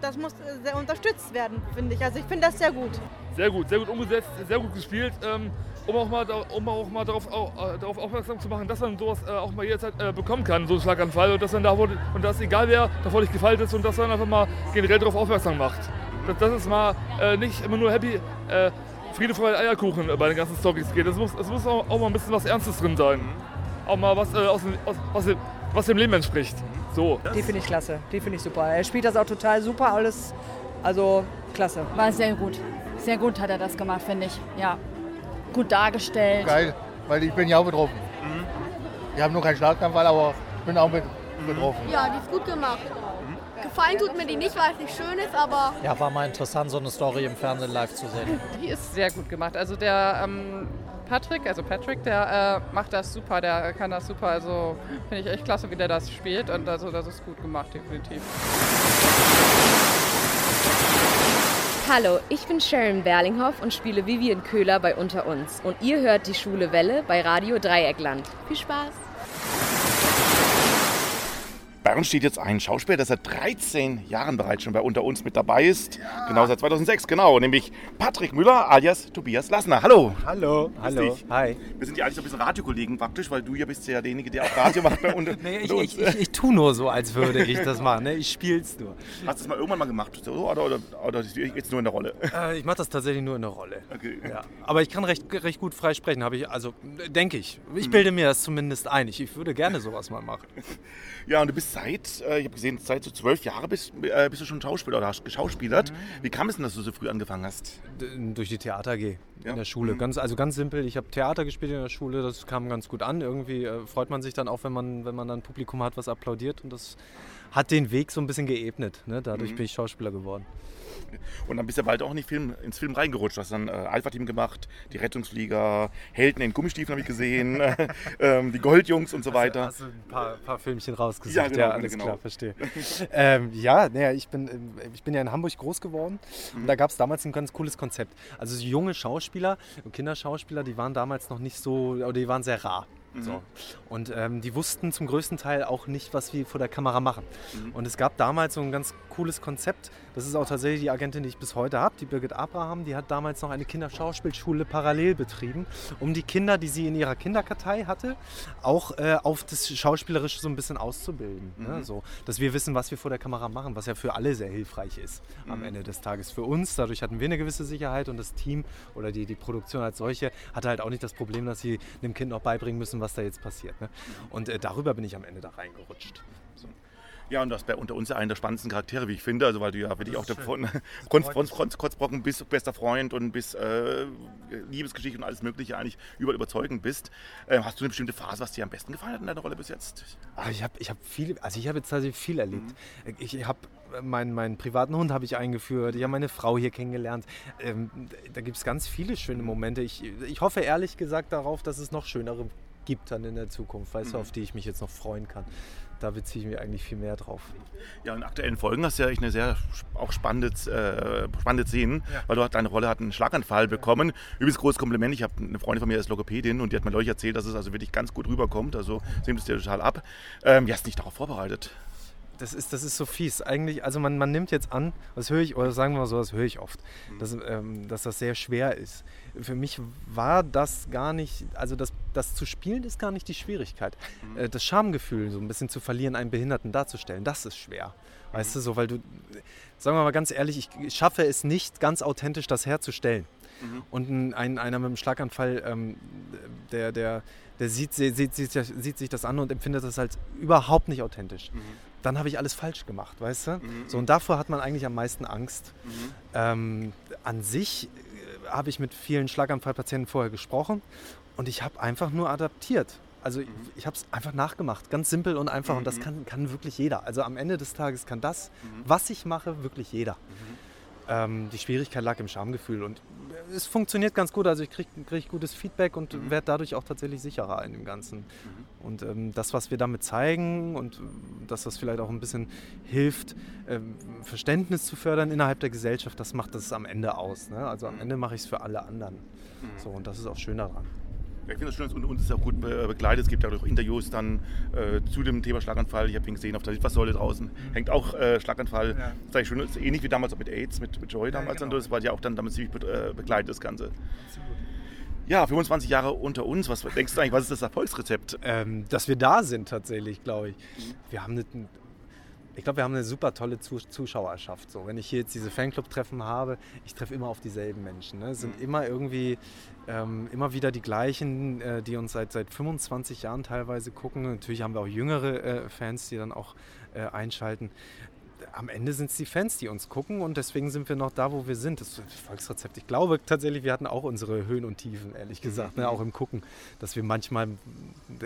das muss sehr unterstützt werden, finde ich. Also, ich finde das sehr gut. Sehr gut, sehr gut umgesetzt, sehr gut gespielt. Ähm, um auch mal, um auch mal darauf, au- äh, darauf aufmerksam zu machen, dass man sowas äh, auch mal jederzeit äh, bekommen kann, so einen Schlaganfall. Und dass man da, wo, und dass egal wer davor nicht gefallen ist und dass man einfach mal generell darauf aufmerksam macht. Dass, dass es mal äh, nicht immer nur happy, äh, Friede, Freude, Eierkuchen bei den ganzen Stories geht. Es muss, es muss auch, auch mal ein bisschen was Ernstes drin sein. Auch mal was, äh, aus, dem- aus, aus dem, was dem Leben entspricht. So. Die finde ich klasse, die finde ich super. Er spielt das auch total super, alles, also klasse. War sehr gut. Sehr gut hat er das gemacht, finde ich. Ja. Gut dargestellt. Geil, weil ich bin ja auch betroffen. Ich habe nur keinen Schlaganfall, aber ich bin auch mit betroffen. Ja, die ist gut gemacht. Gefallen tut mir die nicht, weil es nicht schön ist, aber Ja, war mal interessant, so eine Story im Fernsehen live zu sehen. Die ist sehr gut gemacht. Also der ähm, Patrick, also Patrick, der äh, macht das super, der kann das super. Also finde ich echt klasse, wie der das spielt. Und also das ist gut gemacht, definitiv. Hallo, ich bin Sharon Berlinghoff und spiele Vivian Köhler bei Unter uns. Und ihr hört die Schwule Welle bei Radio Dreieckland. Viel Spaß! Bei uns steht jetzt ein Schauspieler, der seit 13 Jahren bereits schon bei Unter uns mit dabei ist. Genau, seit 2006, genau. Nämlich Patrick Müller alias Tobias Lassner. Hallo. Hallo, hallo, dich. hi. Wir sind ja eigentlich so ein bisschen Radiokollegen praktisch, weil du ja bist ja derjenige, der auch Radio macht bei Unter, Nee, ich, uns. ich, ich, ich tue nur so, als würde ich das machen. Ne? Ich spiel's nur. Hast du das mal irgendwann mal gemacht? Oder, oder, oder jetzt nur in der Rolle? Äh, ich mache das tatsächlich nur in der Rolle. Okay. Ja. Aber ich kann recht, recht gut frei sprechen, habe ich, also denke ich. Ich bilde mir das zumindest ein. Ich, ich würde gerne sowas mal machen. Ja, und du bist seit, äh, ich habe gesehen, seit du zwölf Jahre bist, äh, bist du schon Schauspieler oder hast geschauspielert. Wie kam es denn, dass du so früh angefangen hast? D- Durch die Theater AG Ja. in der Schule. Mhm. Ganz, also ganz simpel, ich habe Theater gespielt in der Schule, das kam ganz gut an. Irgendwie äh, freut man sich dann auch, wenn man, wenn man dann ein Publikum hat, was applaudiert. Und das hat den Weg so ein bisschen geebnet. Ne? Dadurch Mhm. bin ich Schauspieler geworden. Und dann bist du bald auch in Film, ins Film reingerutscht. Du hast dann äh, Alpha-Team gemacht, die Rettungsflieger, Helden in Gummistiefeln habe ich gesehen, äh, ähm, die Goldjungs und so weiter. Hast du ein paar, paar Filmchen rausgesucht? Ja, genau, alles genau. klar, verstehe. ähm, ja, naja, ich bin, ich bin ja in Hamburg groß geworden Mhm. und da gab es damals ein ganz cooles Konzept. Also so junge Schauspieler und Kinderschauspieler, die waren damals noch nicht so, oder die waren sehr rar. Mhm. So. Und ähm, die wussten zum größten Teil auch nicht, was wir vor der Kamera machen. Mhm. Und es gab damals so ein ganz cooles Konzept. Das ist auch tatsächlich die Agentin, die ich bis heute habe, die Birgit Abraham. Die hat damals noch eine Kinderschauspielschule parallel betrieben, um die Kinder, die sie in ihrer Kinderkartei hatte, auch äh, auf das Schauspielerische so ein bisschen auszubilden. Ne? Mhm. So, dass wir wissen, was wir vor der Kamera machen, was ja für alle sehr hilfreich ist am Mhm. Ende des Tages. Für uns, dadurch hatten wir eine gewisse Sicherheit und das Team oder die, die Produktion als solche hatte halt auch nicht das Problem, dass sie dem Kind noch beibringen müssen, was da jetzt passiert. Ne? Und äh, darüber bin ich am Ende da reingerutscht. So. Ja, und das ist bei unter uns ja einer der spannendsten Charaktere, wie ich finde. Also, weil du ja wirklich auch von. Konz, Konz, Kotzbrocken bist, bester Freund und bis äh, Liebesgeschichte und alles Mögliche eigentlich überall überzeugend bist. Äh, hast du eine bestimmte Phase, was dir am besten gefallen hat in deiner Rolle bis jetzt? Ah, ich habe ich hab viel, also ich habe jetzt tatsächlich viel erlebt. Ich habe meinen, meinen privaten Hund habe ich eingeführt, ich habe meine Frau hier kennengelernt. Ähm, da gibt es ganz viele schöne Momente. Ich, ich hoffe ehrlich gesagt darauf, dass es noch schönere gibt dann in der Zukunft, weißt du, Mhm. auf die ich mich jetzt noch freuen kann. Da beziehe ich mich eigentlich viel mehr drauf. Ja, in aktuellen Folgen hast du ja echt eine sehr auch spannende, äh, spannende Szenen, weil du deine Rolle hat einen Schlaganfall bekommen. Übrigens großes Kompliment. Ich habe eine Freundin von mir, ist Logopädin und die hat mir neulich erzählt, dass es also wirklich ganz gut rüberkommt. Also nimmt es dir total ab. Ähm, hast du dich darauf vorbereitet? Das ist, das ist so fies. Eigentlich, also man, man nimmt jetzt an, das höre ich, oder sagen wir mal so, das höre ich oft, dass, ähm, dass das sehr schwer ist. Für mich war das gar nicht, also das, das zu spielen ist gar nicht die Schwierigkeit. Äh, das Schamgefühl so ein bisschen zu verlieren, einen Behinderten darzustellen, das ist schwer. Weißt du, so, weil du, sagen wir mal ganz ehrlich, ich schaffe es nicht, ganz authentisch das herzustellen. Mhm. Und ein, ein, einer mit einem Schlaganfall, ähm, der, der, der sieht, sieht, sieht, sieht, sieht sich das an und empfindet das als überhaupt nicht authentisch. Dann habe ich alles falsch gemacht, weißt du? So, und davor hat man eigentlich am meisten Angst. Ähm, an sich äh, habe ich mit vielen Schlaganfallpatienten vorher gesprochen und ich habe einfach nur adaptiert. Also ich, ich habe es einfach nachgemacht, ganz simpel und einfach. Und das kann, kann wirklich jeder. Also am Ende des Tages kann das, was ich mache, wirklich jeder. Ähm, die Schwierigkeit lag im Schamgefühl und es funktioniert ganz gut. Also ich kriege krieg gutes Feedback und werde dadurch auch tatsächlich sicherer in dem Ganzen. Und ähm, das, was wir damit zeigen und dass das vielleicht auch ein bisschen hilft, ähm, Verständnis zu fördern innerhalb der Gesellschaft, das macht das am Ende aus. Ne? Also am Ende mache ich es für alle anderen. So, und das ist auch schön daran. Ja, Ich finde das schön, dass uns ist auch gut be- begleitet. Es gibt ja auch Interviews dann äh, zu dem Thema Schlaganfall. Ich habe ihn gesehen auf der Litfaßsäule draußen. Hängt auch äh, Schlaganfall. Das ist schön. Ist ähnlich wie damals auch mit AIDS, mit, mit Joy damals. genau. dann. Das war ja auch dann damit ziemlich be äh, begleitet, das Ganze. Ja, 25 Jahre unter uns. Was denkst du eigentlich, was ist das Erfolgsrezept? Ähm, dass wir da sind tatsächlich, glaube ich. Wir haben eine, ich glaube, wir haben eine super tolle Zus Zuschauerschaft. So, wenn ich hier jetzt diese Fanclub-Treffen habe, ich treffe immer auf dieselben Menschen. Ne? Es sind immer irgendwie ähm, immer wieder die gleichen, äh, die uns seit, seit 25 Jahren teilweise gucken. Natürlich haben wir auch jüngere äh, Fans, die dann auch äh, einschalten. Am Ende sind es die Fans, die uns gucken und deswegen sind wir noch da, wo wir sind. Das Volksrezept. Ich glaube tatsächlich, wir hatten auch unsere Höhen und Tiefen, ehrlich gesagt, ne? auch im Gucken, dass wir manchmal,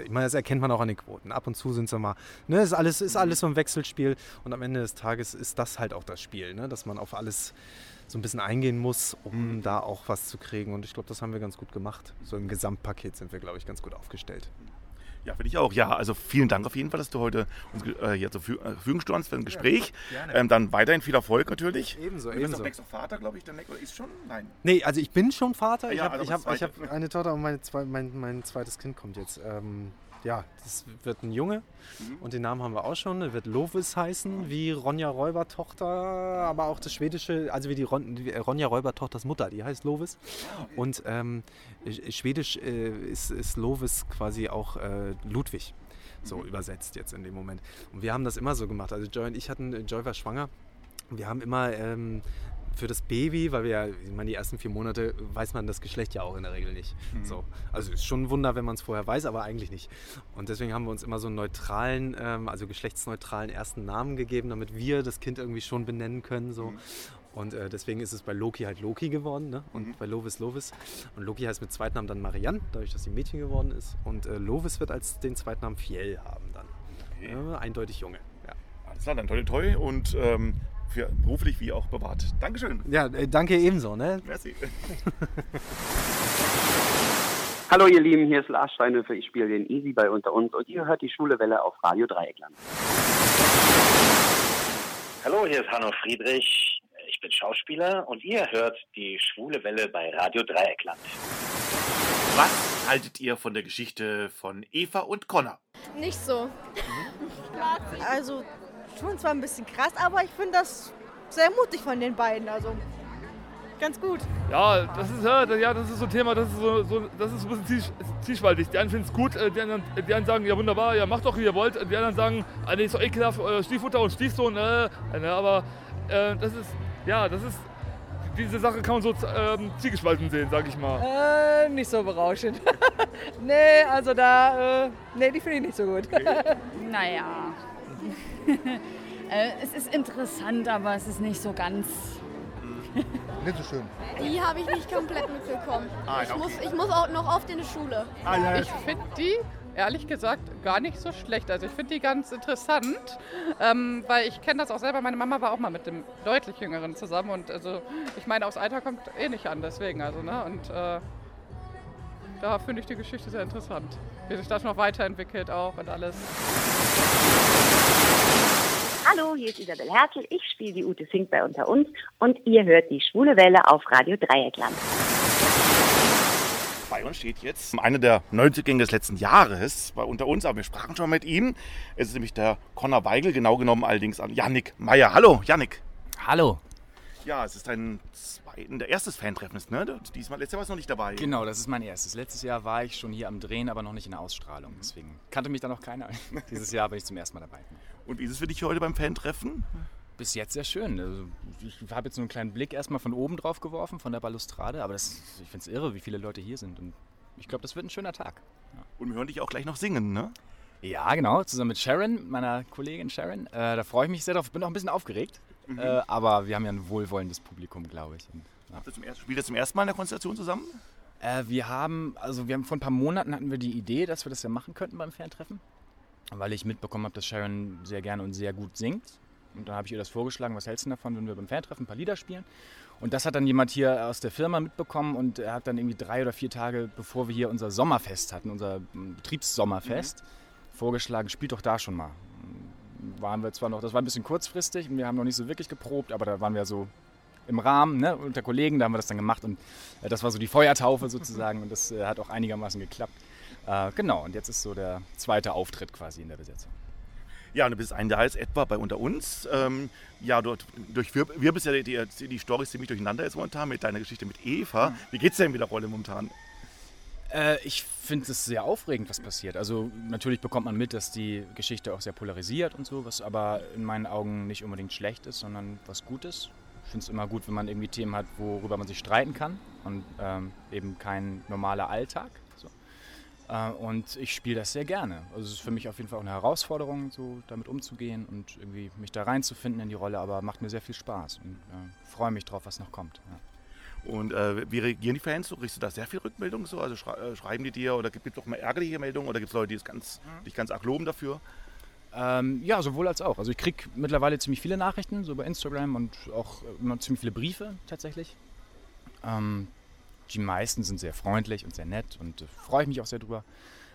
ich meine, das erkennt man auch an den Quoten. Ab und zu sind es mal, ne, ist alles, ist alles so ein Wechselspiel und am Ende des Tages ist das halt auch das Spiel, ne? dass man auf alles so ein bisschen eingehen muss, um da auch was zu kriegen. Und ich glaube, das haben wir ganz gut gemacht. So im Gesamtpaket sind wir, glaube ich, ganz gut aufgestellt. Ja, finde ich auch. Ja, also vielen Dank auf jeden Fall, dass du heute uns äh, hier zur äh, Verfügung standst für ein Gespräch. gerne. ähm, dann weiterhin viel Erfolg natürlich. Ebenso, du bist ebenso. auch nächster Vater, glaube ich, der Nick, oder ist schon? Nein. Nee, also ich bin schon Vater. Ich Ja, habe ich hab, das ich hab Zweite. eine Tochter und meine zwei, mein, mein zweites Kind kommt jetzt. Ähm, ja, das wird ein Junge und den Namen haben wir auch schon. Er wird Lovis heißen, wie Ronja Räubertochter, aber auch das schwedische, also wie die Ron, die Ronja Räubertochters Mutter, die heißt Lovis. Und ähm, Sch- Schwedisch äh, ist, ist Lovis quasi auch äh, Ludwig. So übersetzt jetzt in dem Moment. Und wir haben das immer so gemacht. Also Joy und ich hatten, Joy war schwanger. Wir haben immer ähm, für das Baby, weil wir ja, ich meine, die ersten vier Monate weiß man das Geschlecht ja auch in der Regel nicht. Mhm. So. Also ist schon ein Wunder, wenn man es vorher weiß, aber eigentlich nicht. Und deswegen haben wir uns immer so einen neutralen, ähm, also geschlechtsneutralen ersten Namen gegeben, damit wir das Kind irgendwie schon benennen können. So. Und äh, deswegen ist es bei Loki halt Loki geworden ne? und bei Lovis Lovis. Und Loki heißt mit Zweitnamen dann Marianne, dadurch, dass sie Mädchen geworden ist. Und äh, Lovis wird als den Zweitnamen Fiel haben dann. Äh, eindeutig Junge. Ja. Alles klar, dann toi toi und ähm, für beruflich wie auch privat. Dankeschön. Ja, äh, danke ebenso. Ne? Merci. Hallo ihr Lieben, hier ist Lars Steinhöfer, ich spiele den Easy bei Unter uns und ihr hört die Schwule Welle auf Radio Dreieckland. Hallo, hier ist Hanno Friedrich. Ich bin Schauspieler und ihr hört die Schwule Welle bei Radio Dreieckland. Was haltet ihr von der Geschichte von Eva und Connor? Nicht so. Also schon zwar ein bisschen krass, aber ich finde das sehr mutig von den beiden. Also ganz gut. Ja, das ist ja, das ist so ein Thema, das ist so, so das ist ein bisschen zwies- zwiespaltig. Die einen finden es gut, äh, die anderen, die einen sagen, ja wunderbar, ja macht doch wie ihr wollt. Die anderen sagen, ah, nee, ist doch ekelhaft, euer Stiefmutter und Stiefsohn, äh, äh, aber äh, das ist, ja, das ist, diese Sache kann man so ähm, zielgespalten sehen, sag ich mal. Äh, nicht so berauschend. nee, also da, äh, nee, die finde ich nicht so gut. Naja. äh, es ist interessant, aber es ist nicht so ganz. Nicht so schön. Die habe ich nicht komplett mitbekommen. Ah, ich, okay. muss, ich muss auch noch oft in die Schule. Ich finde die, ehrlich gesagt, gar nicht so schlecht. Also ich finde die ganz interessant, ähm, weil ich kenne das auch selber. Meine Mama war auch mal mit dem deutlich Jüngeren zusammen und also ich meine, aufs Alter kommt eh nicht an, deswegen also, ne? Und äh, da finde ich die Geschichte sehr interessant. Wie sich das noch weiterentwickelt auch und alles. Hallo, hier ist Isabel Hertel. Ich spiele die Ute Fink bei Unter uns und ihr hört die Schwule Welle auf Radio Dreieckland. Bei uns steht jetzt einer der Neuzugänge des letzten Jahres bei unter uns, aber wir sprachen schon mit ihm. Es ist nämlich der Conor Weigel, genau genommen allerdings an Yannick Meyer. Hallo, Yannick. Hallo. Ja, es ist dein zweiten, der erstes Fantreffen ist, ne? Diesmal, letztes Jahr warst du noch nicht dabei. Genau, das ist mein erstes. Letztes Jahr war ich schon hier am Drehen, aber noch nicht in der Ausstrahlung. Deswegen kannte mich da noch keiner. Dieses Jahr bin ich zum ersten Mal dabei. Und wie ist es für dich heute beim Fantreffen? Bis jetzt sehr schön. Also, ich habe jetzt so einen kleinen Blick erstmal von oben drauf geworfen, von der Balustrade, aber das, ich finde es irre, wie viele Leute hier sind. Und ich glaube, das wird ein schöner Tag. Und wir hören dich auch gleich noch singen, ne? Ja, genau, zusammen mit Sharon, meiner Kollegin Sharon. Äh, da freue ich mich sehr drauf. Bin auch ein bisschen aufgeregt, Mhm. äh, aber wir haben ja ein wohlwollendes Publikum, glaube ich. Und, ja. Ersten, spielt ihr zum ersten Mal in der Konstellation zusammen? Äh, wir haben, also wir haben vor ein paar Monaten hatten wir die Idee, dass wir das ja machen könnten beim Fantreffen, weil ich mitbekommen habe, dass Sharon sehr gerne und sehr gut singt. Und dann habe ich ihr das vorgeschlagen, was hältst du davon, wenn wir beim Fantreffen ein paar Lieder spielen? Und das hat dann jemand hier aus der Firma mitbekommen und er hat dann irgendwie drei oder vier Tage, bevor wir hier unser Sommerfest hatten, unser mm, Betriebssommerfest, vorgeschlagen, spielt doch da schon mal. Waren wir zwar noch, das war ein bisschen kurzfristig, wir haben noch nicht so wirklich geprobt, aber da waren wir so im Rahmen, ne, unter Kollegen, da haben wir das dann gemacht und äh, das war so die Feuertaufe sozusagen und das äh, hat auch einigermaßen geklappt. Äh, genau, und jetzt ist so der zweite Auftritt quasi in der Besetzung. Ja, und du bist ein Jahr jetzt etwa bei unter uns. Ähm, ja, dort durchwirbelst ja die, die, die Storys ziemlich durcheinander jetzt momentan mit deiner Geschichte mit Eva. Wie geht's denn mit der Rolle momentan? Äh, ich finde es sehr aufregend, was passiert. Also natürlich bekommt man mit, dass die Geschichte auch sehr polarisiert und so, was aber in meinen Augen nicht unbedingt schlecht ist, sondern was Gutes. Ich finde es immer gut, wenn man irgendwie Themen hat, worüber man sich streiten kann und ähm, eben kein normaler Alltag. Äh, und ich spiele das sehr gerne. Also es ist für mich auf jeden Fall auch eine Herausforderung, so damit umzugehen und irgendwie mich da reinzufinden in die Rolle, aber macht mir sehr viel Spaß und äh, freue mich drauf, was noch kommt. Ja. Und äh, wie reagieren die Fans? so? Kriegst du da sehr viel Rückmeldung so? Also schrei äh, schreiben die dir oder gibt es auch mal ärgerliche Meldungen oder gibt es Leute, die es ganz, dich ganz arg loben dafür? Ähm, ja, sowohl als auch. Also ich kriege mittlerweile ziemlich viele Nachrichten, so bei Instagram und auch immer ziemlich viele Briefe tatsächlich. Ähm, die meisten sind sehr freundlich und sehr nett und äh, freue ich mich auch sehr drüber.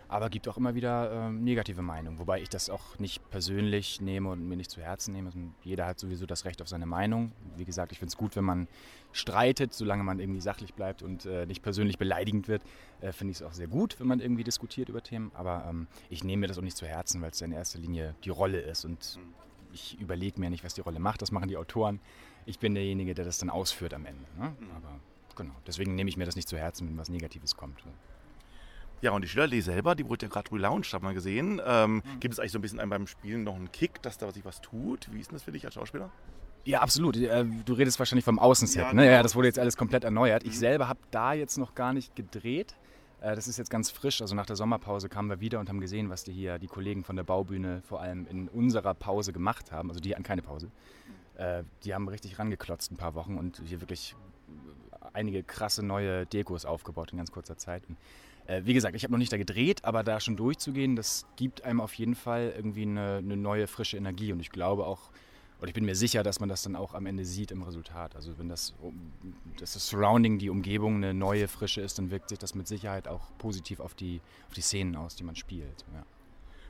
Aber gibt auch immer wieder ähm, negative Meinungen, wobei ich das auch nicht persönlich nehme und mir nicht zu Herzen nehme. Und jeder hat sowieso das Recht auf seine Meinung. Wie gesagt, ich finde es gut, wenn man streitet, solange man irgendwie sachlich bleibt und äh, nicht persönlich beleidigend wird. Äh, finde ich es auch sehr gut, wenn man irgendwie diskutiert über Themen. Aber ähm, ich nehme mir das auch nicht zu Herzen, weil es in erster Linie die Rolle ist. Und ich überlege mir nicht, was die Rolle macht. Das machen die Autoren. Ich bin derjenige, der das dann ausführt am Ende. Ne? Aber genau, deswegen nehme ich mir das nicht zu Herzen, wenn was Negatives kommt. Ja, und die Schillerlee selber, die wurde ja gerade relaunched, hat man gesehen. Ähm, Gibt es eigentlich so ein bisschen beim Spielen noch einen Kick, dass da sich was tut? Wie ist denn das für dich als Schauspieler? Ja, absolut. Äh, Du redest wahrscheinlich vom Außenset. Ja, ne? ja, genau. das wurde jetzt alles komplett erneuert. Ich Mhm. selber habe da jetzt noch gar nicht gedreht. Äh, Das ist jetzt ganz frisch. Also nach der Sommerpause kamen wir wieder und haben gesehen, was die hier, die Kollegen von der Baubühne vor allem in unserer Pause gemacht haben. Also die hatten keine Pause. Äh, Die haben richtig rangeklotzt ein paar Wochen und hier wirklich einige krasse neue Dekos aufgebaut in ganz kurzer Zeit. Und, äh, wie gesagt, ich habe noch nicht da gedreht, aber da schon durchzugehen, das gibt einem auf jeden Fall irgendwie eine, eine neue, frische Energie. Und ich glaube auch, oder ich bin mir sicher, dass man das dann auch am Ende sieht im Resultat. Also wenn das, das Surrounding, die Umgebung eine neue, frische ist, dann wirkt sich das mit Sicherheit auch positiv auf die, auf die Szenen aus, die man spielt. Ja.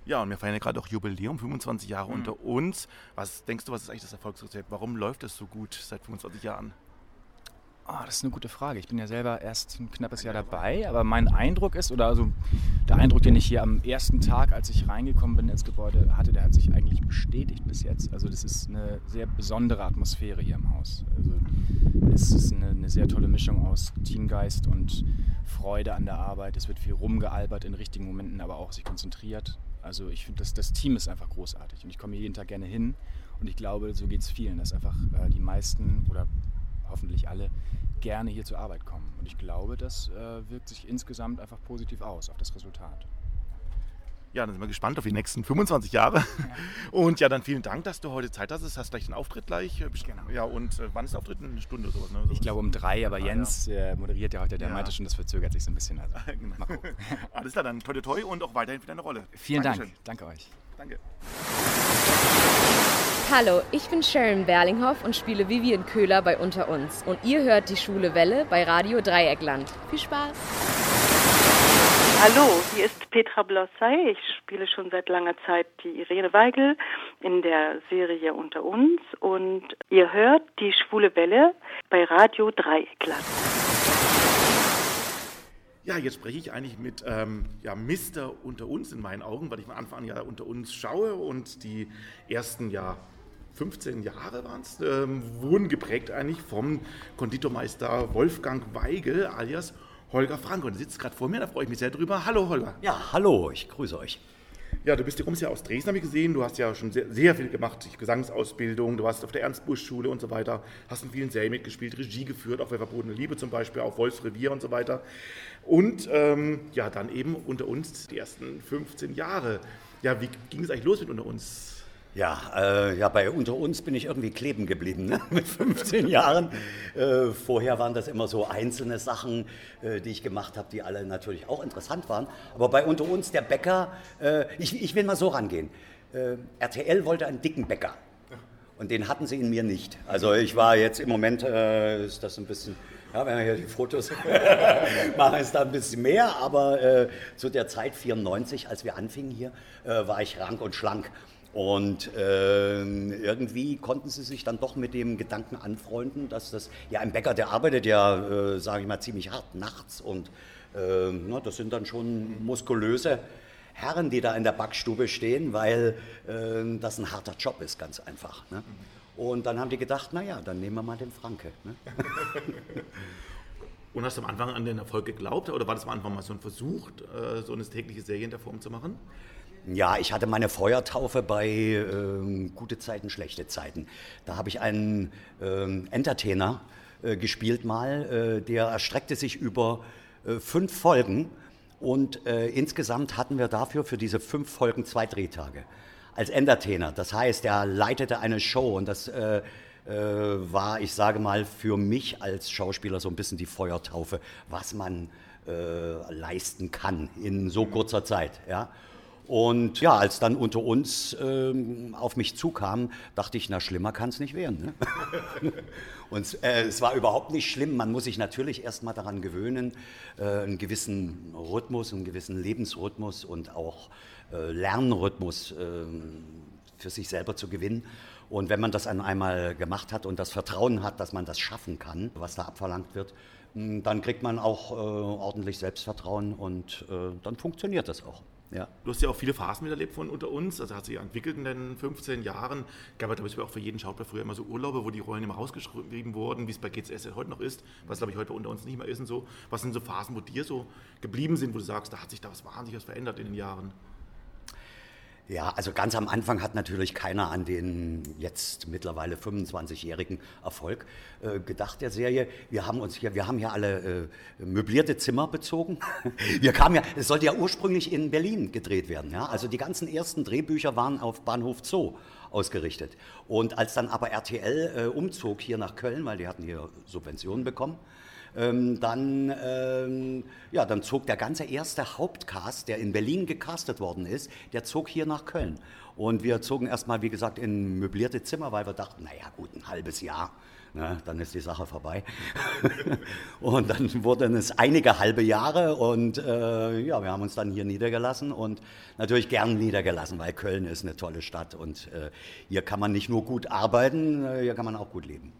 Ja, und wir feiern ja gerade auch Jubiläum, 25 Jahre Mhm. unter uns. Was denkst du, was ist eigentlich das Erfolgsrezept? Warum läuft es so gut seit 25 Jahren? Ah, das ist eine gute Frage. Ich bin ja selber erst ein knappes Jahr dabei, aber mein Eindruck ist, oder also der Eindruck, den ich hier am ersten Tag, als ich reingekommen bin ins Gebäude hatte, der hat sich eigentlich bestätigt bis jetzt. Also das ist eine sehr besondere Atmosphäre hier im Haus. Also es ist eine, eine sehr tolle Mischung aus Teamgeist und Freude an der Arbeit. Es wird viel rumgealbert in richtigen Momenten, aber auch sich konzentriert. Also ich finde, das, das Team ist einfach großartig und ich komme jeden Tag gerne hin und ich glaube, so geht es vielen, dass einfach äh, die meisten oder hoffentlich alle gerne hier zur Arbeit kommen. Und ich glaube, das äh, wirkt sich insgesamt einfach positiv aus auf das Resultat. Ja, dann sind wir gespannt auf die nächsten 25 Jahre. Und ja, dann vielen Dank, dass du heute Zeit hast. Hast gleich den Auftritt gleich. Genau. Ja, und äh, wann ist der Auftritt? Eine Stunde oder sowas? Ne? Ich glaube um drei, aber Ah, Jens äh, moderiert ja heute, der Ja. meinte schon, das verzögert sich so ein bisschen. Also, Genau. Alles klar, dann toi toi toi und auch weiterhin für deine Rolle. Vielen Dankeschön. Dank. Danke euch. Danke. Hallo, ich bin Sharon Berlinghoff und spiele Vivian Köhler bei Unter uns. Und ihr hört die Schwule Welle bei Radio Dreieckland. Viel Spaß! Hallo, hier ist Petra Blossay. Ich spiele schon seit langer Zeit die Irene Weigel in der Serie Unter uns und ihr hört die Schwule Welle bei Radio Dreieckland. Ja, jetzt spreche ich eigentlich mit ähm, ja, Mister unter uns in meinen Augen, weil ich von Anfang an ja unter uns schaue und die ersten ja 15 Jahre waren es, ähm, wurden geprägt eigentlich vom Konditormeister Wolfgang Weigel alias Holger Frank. Und er sitzt gerade vor mir, da freue ich mich sehr drüber. Hallo Holger. Ja, hallo, ich grüße euch. Ja, du bist, du kommst ja aus Dresden, habe ich gesehen. Du hast ja schon sehr, sehr viel gemacht, Gesangsausbildung, du warst auf der Ernst-Busch-Schule und so weiter, hast in vielen Serien mitgespielt, Regie geführt, auf der verbotene Liebe zum Beispiel, auf Wolfs Revier und so weiter. Und ähm, ja, dann eben unter uns die ersten 15 Jahre. Ja, wie ging es eigentlich los mit unter uns? Ja, äh, ja, bei unter uns bin ich irgendwie kleben geblieben ne? mit 15 Jahren. Äh, vorher waren das immer so einzelne Sachen, äh, die ich gemacht habe, die alle natürlich auch interessant waren. Aber bei unter uns der Bäcker, äh, ich, ich will mal so rangehen. Äh, RTL wollte einen dicken Bäcker. Und den hatten sie in mir nicht. Also ich war jetzt im Moment, äh, ist das ein bisschen, ja, wenn wir hier die Fotos machen, ist da ein bisschen mehr. Aber zu der Zeit 94, als wir anfingen hier, war ich rank und schlank. Und ähm, irgendwie konnten sie sich dann doch mit dem Gedanken anfreunden, dass das, ja, ein Bäcker, der arbeitet ja, äh, sage ich mal, ziemlich hart nachts. Und äh, na, das sind dann schon muskulöse Herren, die da in der Backstube stehen, weil äh, das ein harter Job ist, ganz einfach. Ne? Und dann haben die gedacht, naja, dann nehmen wir mal den Franke. Ne? Und hast du am Anfang an den Erfolg geglaubt oder war das am Anfang mal so ein Versuch, äh, so eine tägliche Serie in der Form zu machen? Ja, ich hatte meine Feuertaufe bei ähm, gute Zeiten, schlechte Zeiten. Da habe ich einen ähm, Entertainer äh, gespielt mal, äh, der erstreckte sich über äh, fünf Folgen und äh, insgesamt hatten wir dafür für diese fünf Folgen zwei Drehtage als Entertainer. Das heißt, er leitete eine Show und das äh, äh, war, ich sage mal, für mich als Schauspieler so ein bisschen die Feuertaufe, was man äh, leisten kann in so kurzer Zeit. Ja. Und ja, als dann unter uns ähm, auf mich zukam, dachte ich, na schlimmer kann es nicht werden. Ne? Und äh, es war überhaupt nicht schlimm. Man muss sich natürlich erstmal daran gewöhnen, äh, einen gewissen Rhythmus, einen gewissen Lebensrhythmus und auch äh, Lernrhythmus äh, für sich selber zu gewinnen. Und wenn man das dann einmal gemacht hat und das Vertrauen hat, dass man das schaffen kann, was da abverlangt wird, mh, dann kriegt man auch äh, ordentlich Selbstvertrauen und äh, dann funktioniert das auch. Ja. Du hast ja auch viele Phasen miterlebt von unter uns, also hat sich entwickelt in den 15 Jahren. Gab es, ich, auch für jeden Schauspieler früher immer so Urlaube, wo die Rollen immer rausgeschrieben wurden, wie es bei GCS heute noch ist, was, glaube ich, heute unter uns nicht mehr ist und so. Was sind so Phasen, wo dir so geblieben sind, wo du sagst, da hat sich da was wahnsinnig was verändert in den Jahren? Ja, also ganz am Anfang hat natürlich keiner an den jetzt mittlerweile 25-jährigen Erfolg äh, gedacht der Serie. Wir haben uns hier, wir haben hier alle äh, möblierte Zimmer bezogen. Wir kamen ja, es sollte ja ursprünglich in Berlin gedreht werden. Ja? Also die ganzen ersten Drehbücher waren auf Bahnhof Zoo ausgerichtet. Und als dann aber RTL äh, umzog hier nach Köln, weil die hatten hier Subventionen bekommen, ähm, dann, ähm, ja, dann zog der ganze erste Hauptcast, der in Berlin gecastet worden ist, der zog hier nach Köln. Und wir zogen erstmal, wie gesagt, in möblierte Zimmer, weil wir dachten, naja gut, ein halbes Jahr, ne, dann ist die Sache vorbei. und dann wurden es einige halbe Jahre und äh, ja, wir haben uns dann hier niedergelassen und natürlich gern niedergelassen, weil Köln ist eine tolle Stadt und äh, hier kann man nicht nur gut arbeiten, äh, hier kann man auch gut leben.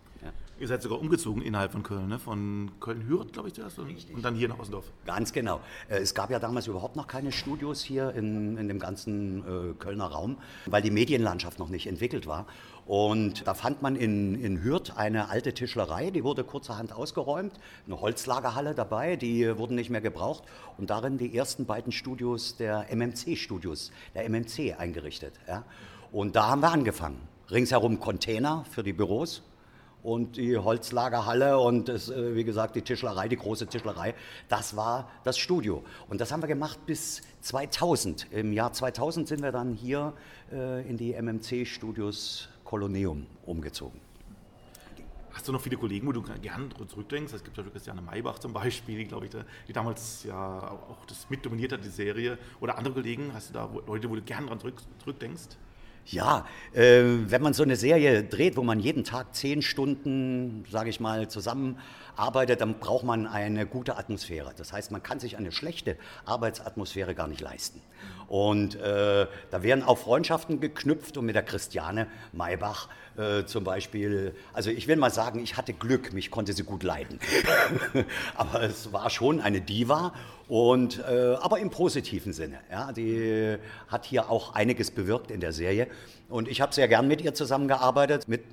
Ihr seid sogar umgezogen innerhalb von Köln, ne? von Köln-Hürth, glaube ich, zuerst, und, und dann hier nach Ossendorf. Ganz genau. Äh, Es gab ja damals überhaupt noch keine Studios hier in, in dem ganzen äh, Kölner Raum, weil die Medienlandschaft noch nicht entwickelt war. Und da fand man in, in Hürth eine alte Tischlerei, die wurde kurzerhand ausgeräumt, eine Holzlagerhalle dabei, die wurden nicht mehr gebraucht und darin die ersten beiden Studios der MMC-Studios, der MMC eingerichtet. Ja. Und da haben wir angefangen. Ringsherum Container für die Büros, und die Holzlagerhalle und das, äh, wie gesagt die Tischlerei, die große Tischlerei, das war das Studio. Und das haben wir gemacht bis 2000. Im Jahr 2000 sind wir dann hier äh, in die MMC-Studios Koloneum umgezogen. Hast du noch viele Kollegen, wo du gern zurückdenkst? Es gibt ja Christiane Maybach zum Beispiel, die, glaube ich, die damals ja auch das mitdominiert hat, die Serie. Oder andere Kollegen, hast du da Leute, wo du gern dran zurück, zurückdenkst? Ja, äh, wenn man so eine Serie dreht, wo man jeden Tag zehn Stunden, sage ich mal, zusammenarbeitet, dann braucht man eine gute Atmosphäre. Das heißt, man kann sich eine schlechte Arbeitsatmosphäre gar nicht leisten. Und äh, da werden auch Freundschaften geknüpft und mit der Christiane Maybach äh, zum Beispiel, also ich will mal sagen, ich hatte Glück, mich konnte sie gut leiden. aber es war schon eine Diva und äh, aber im positiven Sinne. Ja, die hat hier auch einiges bewirkt in der Serie und ich habe sehr gern mit ihr zusammengearbeitet. Mit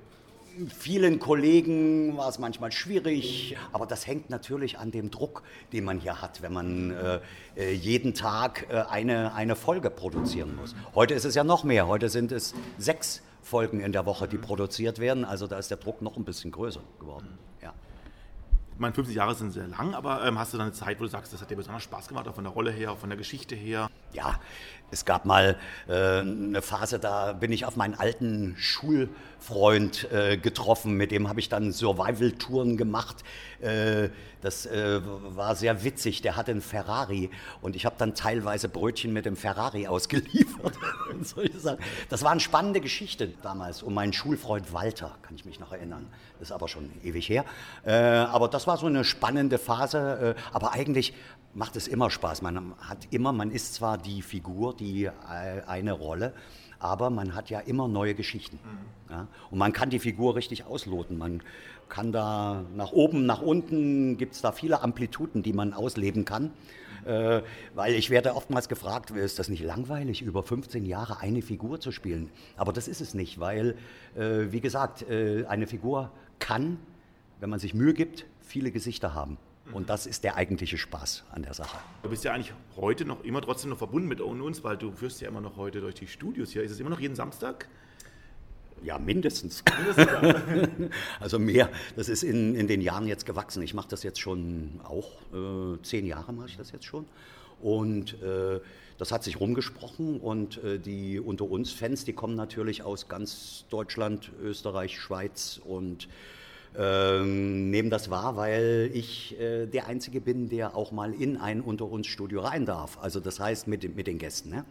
vielen Kollegen war es manchmal schwierig, aber das hängt natürlich an dem Druck, den man hier hat, wenn man äh, äh, jeden Tag äh, eine, eine Folge produzieren muss. Heute ist es ja noch mehr. Heute sind es sechs Folgen in der Woche, die produziert werden. Also da ist der Druck noch ein bisschen größer geworden. Ja. Ich meine, 50 Jahre sind sehr lang, aber ähm, hast du dann eine Zeit, wo du sagst, das hat dir besonders Spaß gemacht, auch von der Rolle her, auch von der Geschichte her? Ja, es gab mal äh, eine Phase, da bin ich auf meinen alten Schulfreund äh, getroffen, mit dem habe ich dann Survival-Touren gemacht. Äh, das äh, war sehr witzig, der hatte einen Ferrari und ich habe dann teilweise Brötchen mit dem Ferrari ausgeliefert. und. Das war eine spannende Geschichte damals um meinen Schulfreund Walter, kann ich mich noch erinnern. Ist aber schon ewig her. Äh, aber das war so eine spannende Phase, äh, aber eigentlich macht es immer Spaß. Man hat immer, man ist zwar die Figur, die äh, eine Rolle, aber man hat ja immer neue Geschichten. Ja? Und man kann die Figur richtig ausloten. Man kann da nach oben, nach unten, gibt es da viele Amplituden, die man ausleben kann. Äh, weil ich werde oftmals gefragt, ist das nicht langweilig, über 15 Jahre eine Figur zu spielen? Aber das ist es nicht, weil, äh, wie gesagt, äh, eine Figur kann, wenn man sich Mühe gibt, viele Gesichter haben. Und das ist der eigentliche Spaß an der Sache. Du bist ja eigentlich heute noch immer trotzdem noch verbunden mit uns, weil du führst ja immer noch heute durch die Studios hier. Ist es immer noch jeden Samstag? Ja, mindestens. also mehr. Das ist in, in den Jahren jetzt gewachsen. Ich mache das jetzt schon auch, äh, zehn Jahre mache ich das jetzt schon. Und äh, das hat sich rumgesprochen und äh, die unter uns Fans, die kommen natürlich aus ganz Deutschland, Österreich, Schweiz und ähm, nehmen das wahr, weil ich äh, der Einzige bin, der auch mal in ein Unter uns Studio rein darf. Also das heißt mit, mit den Gästen. Ne?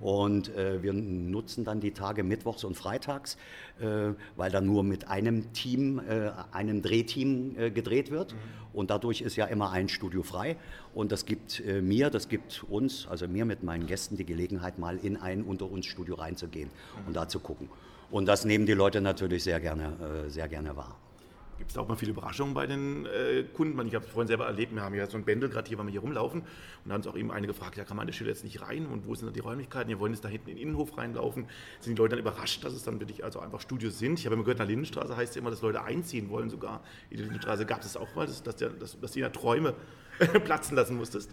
Und äh, wir nutzen dann die Tage Mittwochs und Freitags, äh, weil dann nur mit einem Team, äh, einem Drehteam äh, gedreht wird. Und dadurch ist ja immer ein Studio frei. Und das gibt äh, mir, das gibt uns, also mir mit meinen Gästen die Gelegenheit, mal in ein Unter uns Studio reinzugehen und da zu gucken. Und das nehmen die Leute natürlich sehr gerne, sehr gerne wahr. Gibt es auch mal viele Überraschungen bei den äh, Kunden? Ich habe es vorhin selber erlebt, wir haben ja so ein Bändel gerade hier, weil wir hier rumlaufen. Und da haben uns auch eben einige gefragt, ja, kann man an der Stelle jetzt nicht rein? Und wo sind da die Räumlichkeiten? Wir wollen jetzt da hinten in den Innenhof reinlaufen. Sind die Leute dann überrascht, dass es dann wirklich also einfach Studios sind? Ich habe immer gehört, der Lindenstraße heißt es immer, dass Leute einziehen wollen sogar. In die Lindenstraße gab es auch mal, dass, dass, der, dass, dass du ja Träume platzen lassen musstest.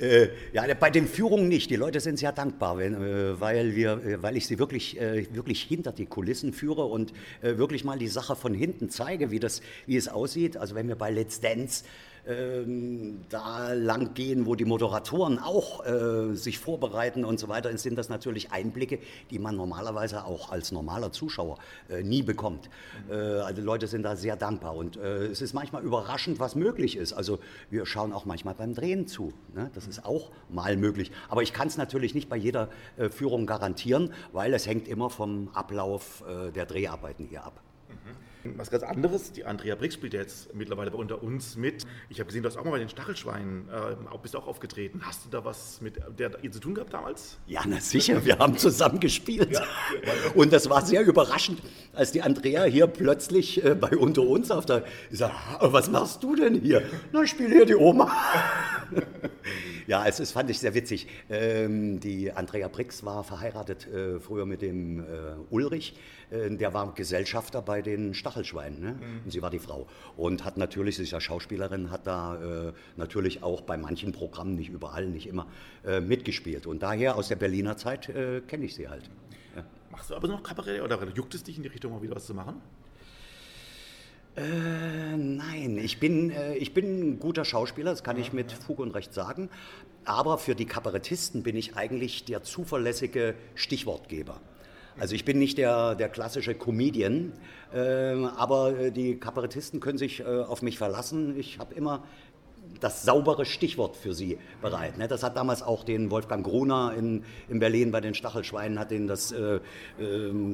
Äh, ja, bei den Führungen nicht. Die Leute sind sehr dankbar, wenn, äh, weil, wir, äh, weil ich sie wirklich, äh, wirklich hinter die Kulissen führe und äh, wirklich mal die Sache von hinten zeige, wie, das, wie es aussieht. Also wenn wir bei Let's Dance ähm, da lang gehen, wo die Moderatoren auch äh, sich vorbereiten und so weiter, sind das natürlich Einblicke, die man normalerweise auch als normaler Zuschauer äh, nie bekommt. Äh, also Leute sind da sehr dankbar und äh, es ist manchmal überraschend, was möglich ist. Also wir schauen auch manchmal beim Drehen zu. Ne? Das ist auch mal möglich. Aber ich kann es natürlich nicht bei jeder äh, Führung garantieren, weil es hängt immer vom Ablauf äh, der Dreharbeiten hier ab. Was ganz anderes, die Andrea Brix spielt ja jetzt mittlerweile bei unter uns mit. Ich habe gesehen, du hast auch mal bei den Stachelschweinen, äh, bist auch aufgetreten. Hast du da was mit der ihr zu tun gehabt damals? Ja, na sicher, wir haben zusammen gespielt. Ja. Und das war sehr überraschend, als die Andrea hier plötzlich äh, bei unter uns auf der, ich sag, was machst du denn hier? Na, ich spiele hier die Oma. ja, es ist, fand ich sehr witzig. Ähm, die Andrea Brix war verheiratet äh, früher mit dem äh, Ulrich. Äh, der war Gesellschafter bei den Stachelschweinen. Ne? Mhm. Und sie war die Frau. Und hat natürlich, sie ist ja Schauspielerin, hat da äh, natürlich auch bei manchen Programmen, nicht überall, nicht immer, äh, mitgespielt. Und daher aus der Berliner Zeit äh, kenne ich sie halt. Ja. Machst du aber noch Kabarett oder juckt es dich in die Richtung, mal wieder was zu machen? Äh, nein, ich bin, äh, ich bin ein guter Schauspieler, das kann ich mit Fug und Recht sagen. Aber für die Kabarettisten bin ich eigentlich der zuverlässige Stichwortgeber. Also ich bin nicht der, der klassische Comedian, äh, aber die Kabarettisten können sich äh, auf mich verlassen. Ich habe immer das saubere Stichwort für sie bereit. Ne? Das hat damals auch den Wolfgang Gruner in, in Berlin bei den Stachelschweinen, hat den das, äh, äh,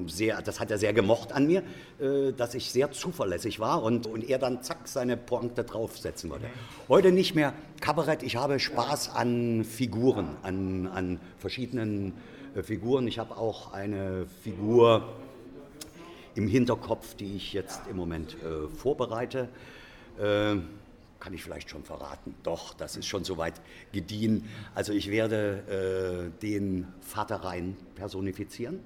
sehr, das hat er sehr gemocht an mir, äh, dass ich sehr zuverlässig war und, und er dann zack seine Pointe draufsetzen wollte. Heute nicht mehr Kabarett, ich habe Spaß an Figuren, an, an verschiedenen äh, Figuren. Ich habe auch eine Figur im Hinterkopf, die ich jetzt im Moment äh, vorbereite. Kann ich vielleicht schon verraten. Doch, das ist schon soweit gediehen. Also ich werde äh, den Vater Rhein personifizieren.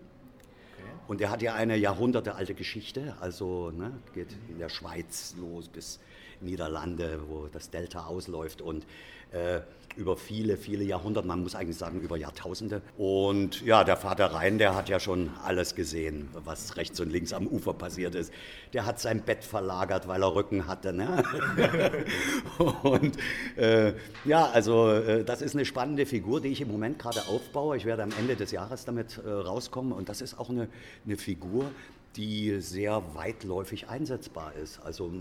Und er hat ja eine jahrhundertealte Geschichte, also ne, geht in der Schweiz los bis Niederlande, wo das Delta ausläuft und äh, über viele, viele Jahrhunderte, man muss eigentlich sagen über Jahrtausende. Und ja, der Vater Rhein, der hat ja schon alles gesehen, was rechts und links am Ufer passiert ist. Der hat sein Bett verlagert, weil er Rücken hatte. Ne? und äh, ja, also äh, das ist eine spannende Figur, die ich im Moment gerade aufbaue. Ich werde am Ende des Jahres damit äh, rauskommen und das ist auch eine, eine Figur, die sehr weitläufig einsetzbar ist. Also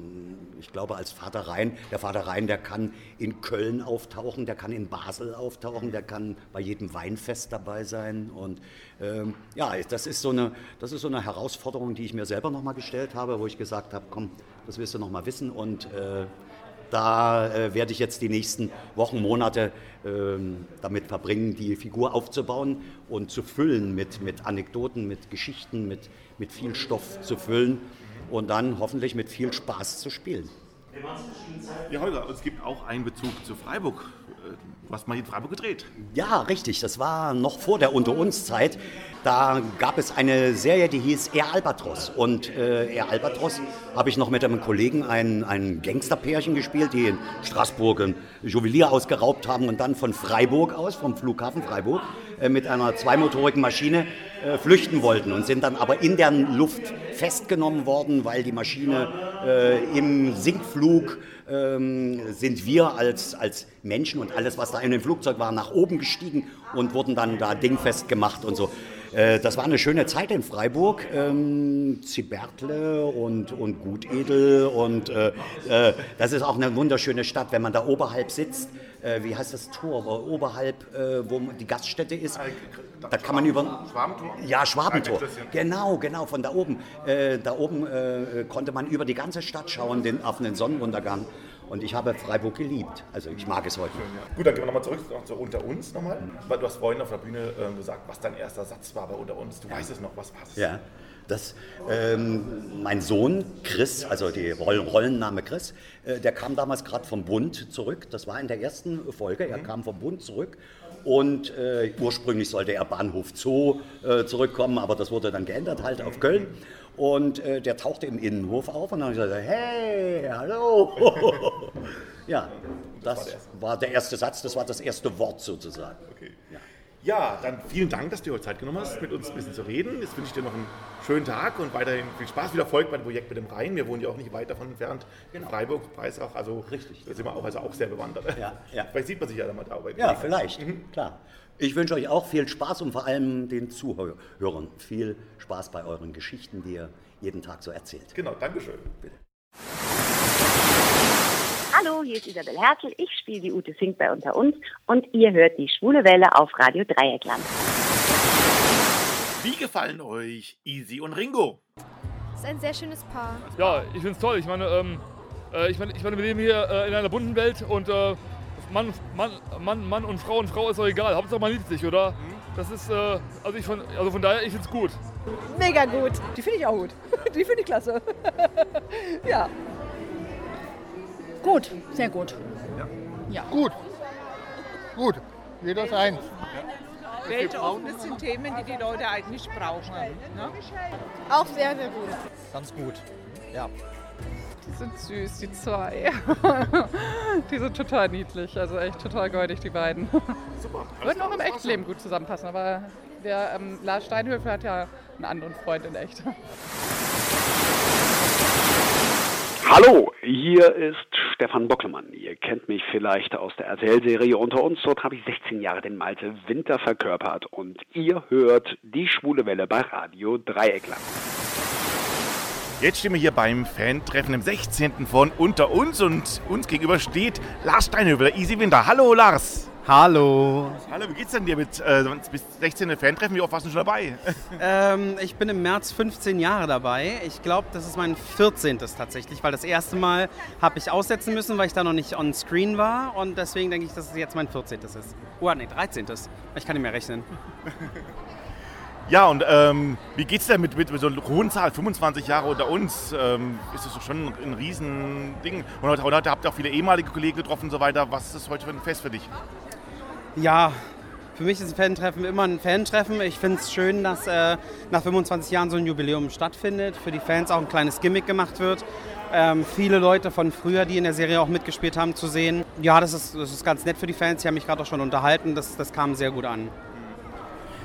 ich glaube, als Vater Rhein, der Vater Rhein, der kann in Köln auftauchen, der kann in Basel auftauchen, der kann bei jedem Weinfest dabei sein. Und ähm, ja, das ist, so eine, das ist so eine Herausforderung, die ich mir selber nochmal gestellt habe, wo ich gesagt habe, komm, das willst du nochmal wissen. Und äh, da äh, werde ich jetzt die nächsten Wochen, Monate äh, damit verbringen, die Figur aufzubauen und zu füllen mit, mit Anekdoten, mit Geschichten, mit, mit viel Stoff zu füllen und dann hoffentlich mit viel Spaß zu spielen. Ja, Holger, es gibt auch einen Bezug zu Freiburg. Du hast mal in Freiburg gedreht. Ja, richtig. Das war noch vor der Unter uns Zeit. Da gab es eine Serie, die hieß Air Albatros. Und äh, Albatros habe ich noch mit einem Kollegen ein, ein Gangsterpärchen gespielt, die in Straßburg ein Juwelier ausgeraubt haben und dann von Freiburg aus, vom Flughafen Freiburg, äh, mit einer zweimotorigen Maschine äh, flüchten wollten und sind dann aber in der Luft festgenommen worden, weil die Maschine äh, im Sinkflug ähm, sind wir als, als Menschen und alles, was da in dem Flugzeug war, nach oben gestiegen und wurden dann da dingfest gemacht und so. Äh, das war eine schöne Zeit in Freiburg. Ähm, Zibertle und, und Gutedel und äh, äh, das ist auch eine wunderschöne Stadt, wenn man da oberhalb sitzt. Äh, wie heißt das Tor? Oberhalb, äh, wo die Gaststätte ist. Da kann man über. Schwabentor? Ja, Schwabentor. Genau, genau, von da oben. Äh, da oben konnte man über die ganze Stadt schauen, den, auf den Sonnenuntergang. Und ich habe Freiburg geliebt. Also ich mag es heute noch. Gut, dann gehen wir nochmal zurück zu Unter uns nochmal. Weil du hast vorhin auf der Bühne äh, gesagt, was dein erster Satz war bei Unter uns. Du ja. weißt es noch, was war es? Ja, das, ähm, mein Sohn Chris, also die Roll Rollenname Chris, äh, der kam damals gerade vom Bund zurück. Das war in der ersten Folge. Er mhm. kam vom Bund zurück und äh, ursprünglich sollte er Bahnhof Zoo äh, zurückkommen, aber das wurde dann geändert halt auf Köln. Und äh, der tauchte im Innenhof auf und dann habe ich gesagt, hey, hallo. ja, Das war der erste. war der erste Satz, das war das erste Wort sozusagen. Okay. Ja, dann vielen Dank, dass du dir heute Zeit genommen hast, mit uns ein bisschen zu reden. Jetzt wünsche ich dir noch einen schönen Tag und weiterhin viel Spaß, viel Erfolg bei dem Projekt mit dem Rhein. Wir wohnen ja auch nicht weit davon entfernt, in Freiburg, Breisach. Also Richtig. Da sind wir auch, also auch sehr bewandert. Ja, ja. Vielleicht sieht man sich ja dann mal da. Ja, vielleicht, klar. Ich wünsche euch auch viel Spaß und vor allem den Zuhörern viel Spaß bei euren Geschichten, die ihr jeden Tag so erzählt. Genau, Dankeschön. Bitte. Hallo, hier ist Isabel Hertel. Ich spiele die Ute Fink bei Unter uns und ihr hört die Schwule Welle auf Radio Dreieckland. Wie gefallen euch Easy und Ringo? Das ist ein sehr schönes Paar. Ja, ich finde es toll. Ich meine, ähm, äh, ich meine, ich meine, wir leben hier äh, in einer bunten Welt und äh, Mann, Mann, Mann, Mann und Frau und Frau ist doch egal. Hauptsache man liebt sich, oder? Das ist, äh, also, ich von, also von daher, ich finde es gut. Mega gut. Die finde ich auch gut. Die finde ich klasse. ja. Gut, sehr gut. Ja. Gut. Gut. Jeder seins. Weltoffen, das sind Themen, die die Leute eigentlich brauchen. Ne? Auch sehr, sehr gut. Ganz gut. Ja. Die sind süß, die zwei. die sind total niedlich, also echt total goldig, die beiden. Super. Würden auch im Echtleben gut zusammenpassen, aber der ähm, Lars Steinhöfel hat ja einen anderen Freund in echt. Hallo, hier ist Stefan Bocklemann. Ihr kennt mich vielleicht aus der RTL-Serie Unter uns. Dort habe ich 16 Jahre den Malte Winter verkörpert und ihr hört die Schwule Welle bei Radio Dreieckland. Jetzt stehen wir hier beim Fan-Treffen im 16. von Unter uns und uns gegenüber steht Lars Steinhövel, Easy Winter. Hallo Lars. Hallo. Hallo, wie geht's denn dir mit äh, bis 16. Fan-Treffen? Wie oft warst du schon dabei? Ähm, ich bin im März 15 Jahre dabei. Ich glaube, das ist mein 14. tatsächlich, weil das erste Mal habe ich aussetzen müssen, weil ich da noch nicht on screen war und deswegen denke ich, dass es jetzt mein 14. ist. Oh, nee, 13. Ich kann nicht mehr rechnen. Ja, und ähm, wie geht's denn mit, mit, so einer hohen Zahl, 25 Jahre unter uns? Ähm, ist das schon ein, Riesending. Und heute, heute habt ihr auch viele ehemalige Kollegen getroffen und so weiter. Was ist das heute für ein Fest für dich? Ja, für mich ist ein Fan-Treffen immer ein Fan-Treffen. Ich finde es schön, dass äh, nach 25 Jahren so ein Jubiläum stattfindet. Für die Fans auch ein kleines Gimmick gemacht wird. Ähm, viele Leute von früher, die in der Serie auch mitgespielt haben, zu sehen. Ja, das ist, das ist ganz nett für die Fans. Die haben mich gerade auch schon unterhalten. Das, das kam sehr gut an.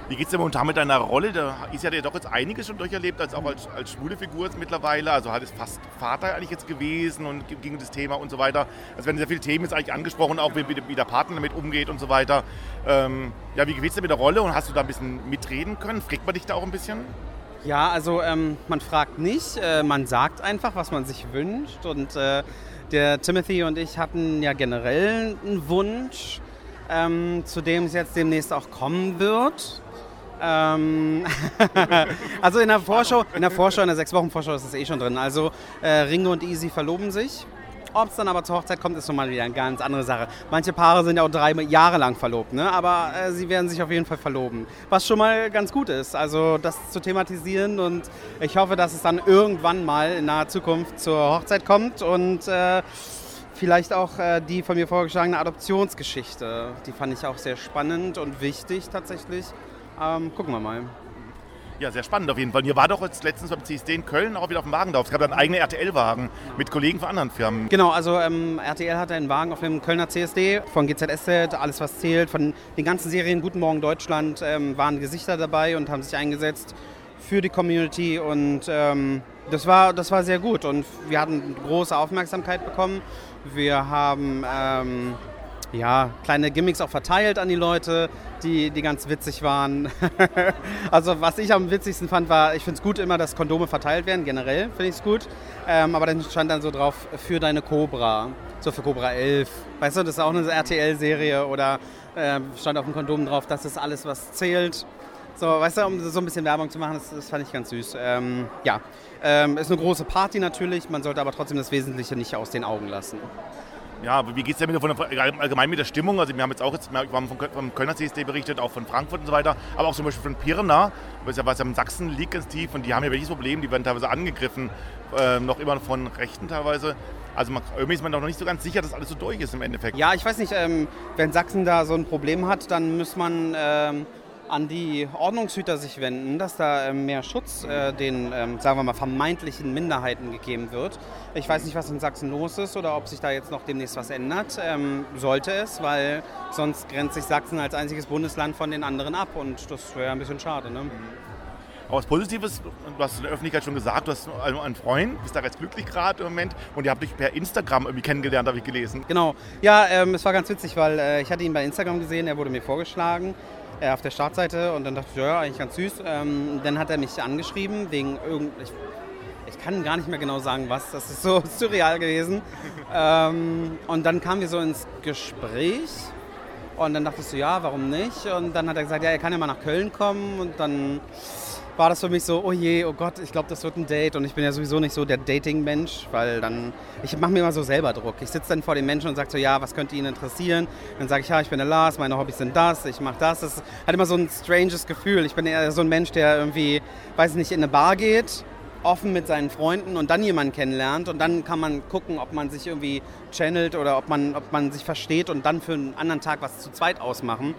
Wie geht's dir momentan mit deiner Rolle? Da ist ja doch jetzt einiges schon durcherlebt, als auch als, als schwule Figur jetzt mittlerweile. Also halt ist fast Vater eigentlich jetzt gewesen und gegen das Thema und so weiter. Es werden sehr viele Themen jetzt eigentlich angesprochen, auch wie, wie der Partner damit umgeht und so weiter. Ähm, ja, wie geht's dir mit der Rolle und hast du da ein bisschen mitreden können? Fragt man dich da auch ein bisschen? Ja, also ähm, man fragt nicht, äh, man sagt einfach, was man sich wünscht. Und äh, der Timothy und ich hatten ja generell einen Wunsch, ähm, zu dem es jetzt demnächst auch kommen wird. Ähm, also in der Vorschau, in der Vorschau, in der sechs Wochen Vorschau ist es eh schon drin. Also äh, Ringo und Easy verloben sich. Ob es dann aber zur Hochzeit kommt, ist nochmal wieder eine ganz andere Sache. Manche Paare sind ja auch drei Jahre lang verlobt, ne? aber äh, sie werden sich auf jeden Fall verloben. Was schon mal ganz gut ist, also das zu thematisieren und ich hoffe, dass es dann irgendwann mal in naher Zukunft zur Hochzeit kommt und äh, vielleicht auch äh, die von mir vorgeschlagene Adoptionsgeschichte. Die fand ich auch sehr spannend und wichtig tatsächlich. Ähm, gucken wir mal. Ja, sehr spannend auf jeden Fall. Und Ihr war doch jetzt letztens beim CSD in Köln auch wieder auf dem Wagen drauf. Es gab einen eigenen RTL-Wagen mit Kollegen von anderen Firmen. Genau, also ähm, RTL hatte einen Wagen auf dem Kölner CSD von GZSZ, alles was zählt, von den ganzen Serien Guten Morgen Deutschland ähm, waren Gesichter dabei und haben sich eingesetzt für die Community und ähm, das, war, das war sehr gut und wir hatten große Aufmerksamkeit bekommen. Wir haben ähm, ja, kleine Gimmicks auch verteilt an die Leute, die, die ganz witzig waren. also was ich am witzigsten fand, war, ich finde es gut immer, dass Kondome verteilt werden, generell finde ich es gut. Ähm, aber dann stand dann so drauf, für deine Cobra, so für Cobra 11. Weißt du, das ist auch eine RTL-Serie oder äh, stand auf dem Kondom drauf, das ist alles, was zählt. So, weißt du, um so ein bisschen Werbung zu machen, das, das fand ich ganz süß. Ähm, ja, ähm, ist eine große Party natürlich, man sollte aber trotzdem das Wesentliche nicht aus den Augen lassen. Ja, wie geht es denn mit, von, allgemein mit der Stimmung? Also wir haben jetzt auch jetzt, wir haben vom, Kölner CSD berichtet, auch von Frankfurt und so weiter, aber auch zum Beispiel von Pirna, was ja, was in Sachsen liegt ganz tief und die haben ja das Problem, die werden teilweise angegriffen, äh, noch immer von Rechten teilweise. Also man, irgendwie ist man doch noch nicht so ganz sicher, dass alles so durch ist im Endeffekt. Ja, ich weiß nicht, ähm, wenn Sachsen da so ein Problem hat, dann muss man ähm, an die Ordnungshüter sich wenden, dass da ähm, mehr Schutz äh, den, ähm, sagen wir mal, vermeintlichen Minderheiten gegeben wird. Ich weiß nicht, was in Sachsen los ist oder ob sich da jetzt noch demnächst was ändert. Ähm, sollte es, weil sonst grenzt sich Sachsen als einziges Bundesland von den anderen ab und das wäre ein bisschen schade. Ne? Aber was Positives, du hast in der Öffentlichkeit schon gesagt, du hast einen Freund, bist da ganz glücklich gerade im Moment und ihr habt dich per Instagram irgendwie kennengelernt, habe ich gelesen. Genau, ja, ähm, es war ganz witzig, weil äh, ich hatte ihn bei Instagram gesehen, er wurde mir vorgeschlagen äh, auf der Startseite und dann dachte ich, ja, eigentlich ganz süß. Ähm, dann hat er mich angeschrieben wegen irgend... Ich, ich kann gar nicht mehr genau sagen, was. Das ist so surreal gewesen. ähm, und dann kamen wir so ins Gespräch und dann dachte ich so, ja, warum nicht? Und dann hat er gesagt, ja, er kann ja mal nach Köln kommen und dann war das für mich so, oh je, oh Gott, ich glaube, das wird ein Date. Und ich bin ja sowieso nicht so der Dating-Mensch, weil dann, ich mache mir immer so selber Druck. Ich sitze dann vor den Menschen und sage so, ja, was könnte Ihnen interessieren? Dann sage ich, ja, ich bin der Lars, meine Hobbys sind das, ich mache das. Das hat immer so ein stranges Gefühl. Ich bin eher so ein Mensch, der irgendwie, weiß nicht, in eine Bar geht, offen mit seinen Freunden und dann jemanden kennenlernt und dann kann man gucken, ob man sich irgendwie channelt oder ob man, ob man sich versteht und dann für einen anderen Tag was zu zweit ausmachen.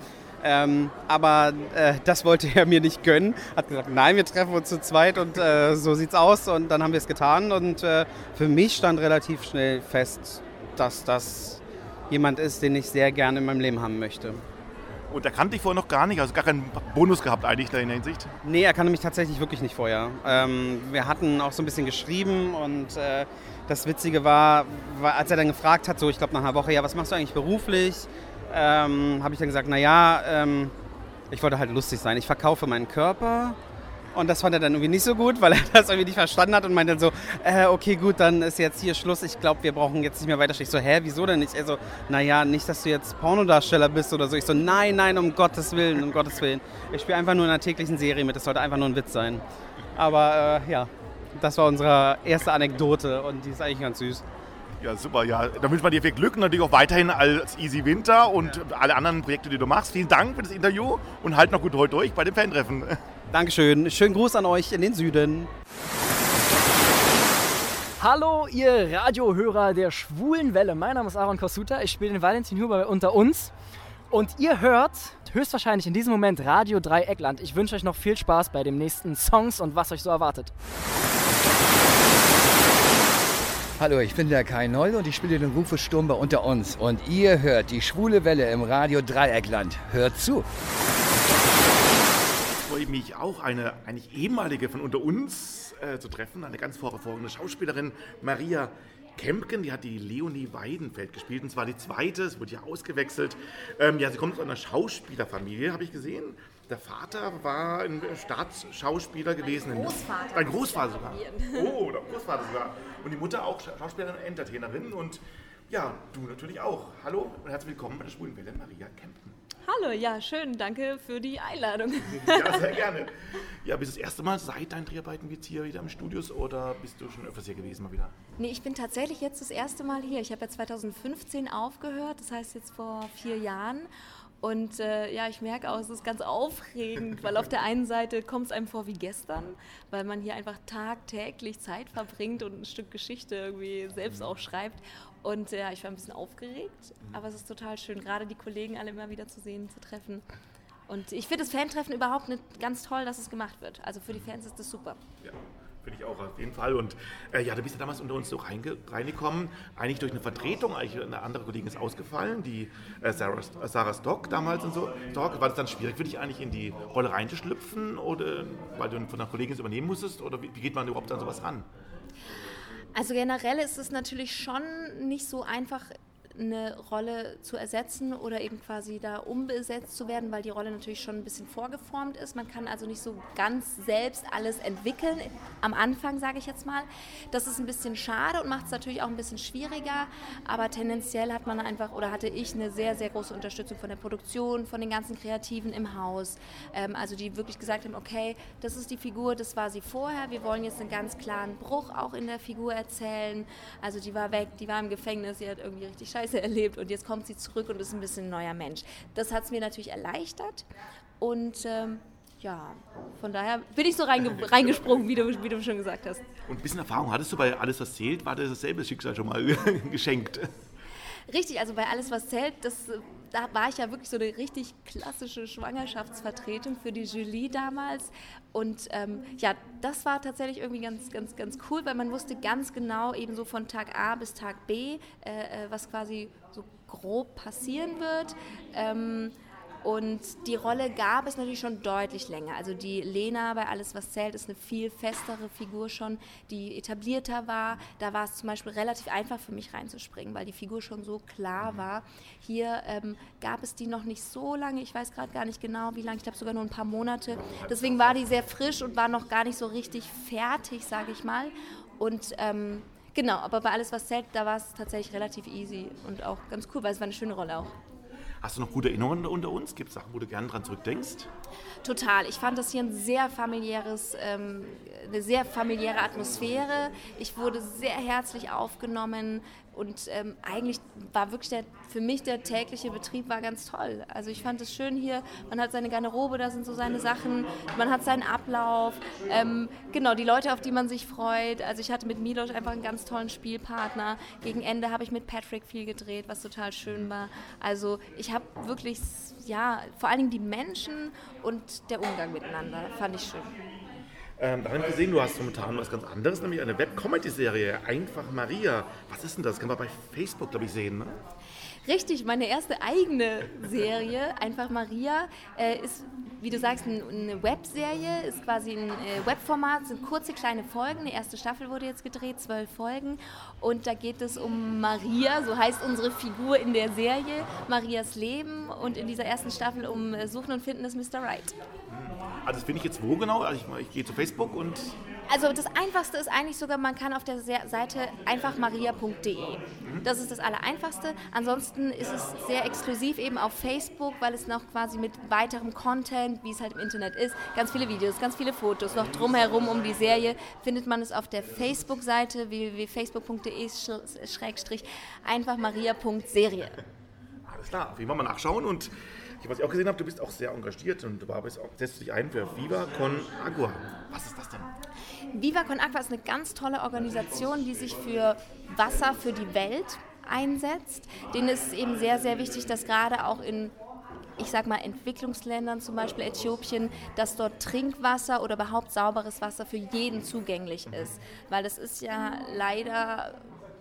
Ähm, aber äh, das wollte er mir nicht gönnen. Hat gesagt, nein, wir treffen uns zu zweit und äh, so sieht's aus. Und dann haben wir es getan. Und äh, für mich stand relativ schnell fest, dass das jemand ist, den ich sehr gerne in meinem Leben haben möchte. Und er kannte dich vorher noch gar nicht, also gar keinen Bonus gehabt eigentlich in der Hinsicht? Nee, er kannte mich tatsächlich wirklich nicht vorher. Ähm, wir hatten auch so ein bisschen geschrieben und äh, das Witzige war, war, als er dann gefragt hat, so ich glaube nach einer Woche, ja, was machst du eigentlich beruflich? Ähm, habe ich dann gesagt, naja, ähm, ich wollte halt lustig sein. Ich verkaufe meinen Körper. Und das fand er dann irgendwie nicht so gut, weil er das irgendwie nicht verstanden hat und meinte dann so, äh, okay, gut, dann ist jetzt hier Schluss. Ich glaube, wir brauchen jetzt nicht mehr weiter. Ich so, hä, wieso denn nicht? Er so, naja, nicht, dass du jetzt Pornodarsteller bist oder so. Ich so, nein, nein, um Gottes Willen, um Gottes Willen. Ich spiele einfach nur in einer täglichen Serie mit. Das sollte einfach nur ein Witz sein. Aber äh, ja, das war unsere erste Anekdote und die ist eigentlich ganz süß. Ja, super. Ja, da wünscht man dir viel Glück und natürlich auch weiterhin als Easy Winter und alle anderen Projekte, die du machst. Vielen Dank für das Interview und halt noch gut heute durch bei dem Fan-Treffen. Dankeschön. Schönen Gruß an euch in den Süden. Hallo, ihr Radiohörer der Schwulen Welle. Mein Name ist Aaron Kosuta. Ich spiele den Valentin Huber Unter uns. Und ihr hört höchstwahrscheinlich in diesem Moment Radio Dreieckland. Ich wünsche euch noch viel Spaß bei den nächsten Songs und was euch so erwartet. Hallo, ich bin der Kai Noll und ich spiele den Rufus Sturm bei Unter uns. Und ihr hört die schwule Welle im Radio Dreieckland. Hört zu. Ich freue mich auch, eine eigentlich ehemalige von Unter uns äh, zu treffen, eine ganz hervorragende Schauspielerin, Maria Kempken, die hat die Leonie Weidenfeld gespielt, und zwar die zweite, es wurde ja ausgewechselt. Ähm, ja, sie kommt aus einer Schauspielerfamilie, habe ich gesehen. Der Vater war ein Staatsschauspieler gewesen. Großvater. Ein Großvater sogar. Oh, der Großvater sogar. Und die Mutter auch Schauspielerin und Entertainerin. Und ja, du natürlich auch. Hallo und herzlich willkommen bei der Schwulenwelle, Maria Kempten. Hallo, ja, schön. Danke für die Einladung. Ja, sehr gerne. Ja, bist du das erste Mal seit deinen Dreharbeiten jetzt hier wieder im Studios oder bist du schon öfters hier gewesen mal wieder? Nee, ich bin tatsächlich jetzt das erste Mal hier. Ich habe ja 2015 aufgehört, das heißt jetzt vor vier Jahren. Und äh, ja, ich merke auch, es ist ganz aufregend, weil auf der einen Seite kommt es einem vor wie gestern, weil man hier einfach tagtäglich Zeit verbringt und ein Stück Geschichte irgendwie selbst auch schreibt. Und ja, ich war ein bisschen aufgeregt, aber es ist total schön, gerade die Kollegen alle immer wieder zu sehen, zu treffen. Und ich finde das Fantreffen überhaupt nicht ganz toll, dass es gemacht wird. Also für die Fans ist das super. Ja. Finde ich auch auf jeden Fall. Und äh, ja, du bist ja damals unter uns so reinge reingekommen, eigentlich durch eine Vertretung. Eigentlich eine andere Kollegin ist ausgefallen, die äh, Sarah, Sarah Stock damals und so. Stock. War das dann schwierig für dich eigentlich in die Rolle reinzuschlüpfen, oder weil du von einer Kollegin es übernehmen musstest? Oder wie, wie geht man überhaupt an sowas ran? Also generell ist es natürlich schon nicht so einfach eine Rolle zu ersetzen oder eben quasi da umbesetzt zu werden, weil die Rolle natürlich schon ein bisschen vorgeformt ist. Man kann also nicht so ganz selbst alles entwickeln, am Anfang sage ich jetzt mal. Das ist ein bisschen schade und macht es natürlich auch ein bisschen schwieriger, aber tendenziell hat man einfach oder hatte ich eine sehr, sehr große Unterstützung von der Produktion, von den ganzen Kreativen im Haus. Ähm, also die wirklich gesagt haben, okay, das ist die Figur, das war sie vorher, wir wollen jetzt einen ganz klaren Bruch auch in der Figur erzählen. Also die war weg, die war im Gefängnis, sie hat irgendwie richtig scheiße Scheiße erlebt und jetzt kommt sie zurück und ist ein bisschen ein neuer Mensch. Das hat es mir natürlich erleichtert und ähm, ja, von daher bin ich so reinge reingesprungen, wie du, wie du schon gesagt hast. Und ein bisschen Erfahrung hattest du bei Alles, was zählt? War das dasselbe Schicksal schon mal geschenkt? Richtig, also bei Alles, was zählt, das, äh, da war ich ja wirklich so eine richtig klassische Schwangerschaftsvertretung für die Julie damals. Und ähm, ja, das war tatsächlich irgendwie ganz, ganz, ganz cool, weil man wusste ganz genau eben so von Tag A bis Tag B, äh, äh was quasi so grob passieren wird. Ähm, und die Rolle gab es natürlich schon deutlich länger. Also die Lena bei Alles, was zählt, ist eine viel festere Figur schon, die etablierter war. Da war es zum Beispiel relativ einfach für mich reinzuspringen, weil die Figur schon so klar war. Hier ähm, gab es die noch nicht so lange. Ich weiß gerade gar nicht genau, wie lange. Ich glaube sogar nur ein paar Monate. Deswegen war die sehr frisch und war noch gar nicht so richtig fertig, sage ich mal. Und ähm, genau, aber bei Alles, was zählt, da war es tatsächlich relativ easy und auch ganz cool, weil es war eine schöne Rolle auch. Hast du noch gute Erinnerungen unter uns? Gibt es Sachen, wo du gerne dran zurückdenkst? Total. Ich fand das hier ein sehr familiäres, ähm, eine sehr familiäre Atmosphäre. Ich wurde sehr herzlich aufgenommen. Und ähm, eigentlich war wirklich der, für mich der tägliche Betrieb war ganz toll. Also ich fand es schön hier, man hat seine Garderobe, da sind so seine Sachen, man hat seinen Ablauf, ähm, genau, die Leute, auf die man sich freut. Also ich hatte mit Milos einfach einen ganz tollen Spielpartner. Gegen Ende habe ich mit Patrick viel gedreht, was total schön war. Also ich habe wirklich, ja, vor allen Dingen die Menschen und der Umgang miteinander fand ich schön. Ähm, da haben wir gesehen, du hast momentan was ganz anderes, nämlich eine Web-Comedy-Serie, Einfach Maria. Was ist denn das? Kann man bei Facebook, glaube ich, sehen, ne? Richtig, meine erste eigene Serie, Einfach Maria, äh, ist, wie du sagst, ein, eine Webserie, ist quasi ein äh, Webformat, sind kurze kleine Folgen. Die erste Staffel wurde jetzt gedreht, zwölf Folgen. Und da geht es um Maria, so heißt unsere Figur in der Serie, Marias Leben. Und in dieser ersten Staffel um äh, Suchen und Finden des Mr. Right. Also das finde ich jetzt wo genau? Also ich, ich gehe zu Facebook und... Also das Einfachste ist eigentlich sogar, man kann auf der Seite einfachmaria.de. Das ist das Allereinfachste. Ansonsten ist es sehr exklusiv eben auf Facebook, weil es noch quasi mit weiterem Content, wie es halt im Internet ist, ganz viele Videos, ganz viele Fotos, noch drumherum um die Serie, findet man es auf der Facebook-Seite www.facebook.de-einfachmaria.serie. Alles klar, auf jeden Fall mal nachschauen und was ich auch gesehen habe, du bist auch sehr engagiert und du setzt dich ein für Viva Con Agua. Was ist das denn? Viva Con Agua ist eine ganz tolle Organisation, die sich für Wasser für die Welt einsetzt. Denen ist eben sehr, sehr wichtig, dass gerade auch in ich sage mal Entwicklungsländern, zum Beispiel Äthiopien, dass dort Trinkwasser oder überhaupt sauberes Wasser für jeden zugänglich ist. Weil das ist ja leider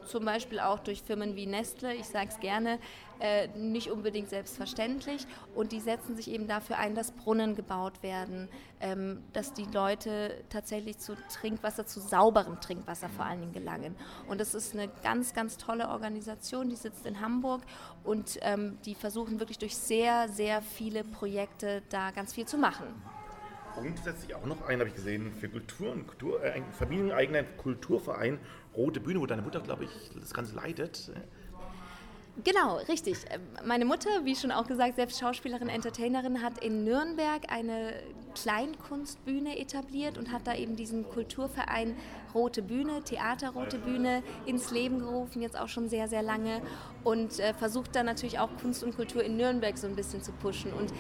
zum Beispiel auch durch Firmen wie Nestle, ich sage es gerne, äh, nicht unbedingt selbstverständlich. Und die setzen sich eben dafür ein, dass Brunnen gebaut werden, ähm, dass die Leute tatsächlich zu Trinkwasser, zu sauberem Trinkwasser vor allen Dingen gelangen. Und das ist eine ganz, ganz tolle Organisation, die sitzt in Hamburg und ähm, die versuchen wirklich durch sehr, sehr viele Projekte da ganz viel zu machen. Und setzt sich auch noch ein, habe ich gesehen, für Kultur und Kultur, äh, familieneigener Kulturverein Rote Bühne, wo deine Mutter, glaube ich, das Ganze leitet. Genau, richtig. Ähm, meine Mutter, wie schon auch gesagt, selbst Schauspielerin, Entertainerin, hat in Nürnberg eine Kleinkunstbühne etabliert und hat da eben diesen Kulturverein Rote Bühne, Theater Rote Bühne ins Leben gerufen, jetzt auch schon sehr, sehr lange und äh, versucht dann natürlich auch Kunst und Kultur in Nürnberg so ein bisschen zu pushen. Und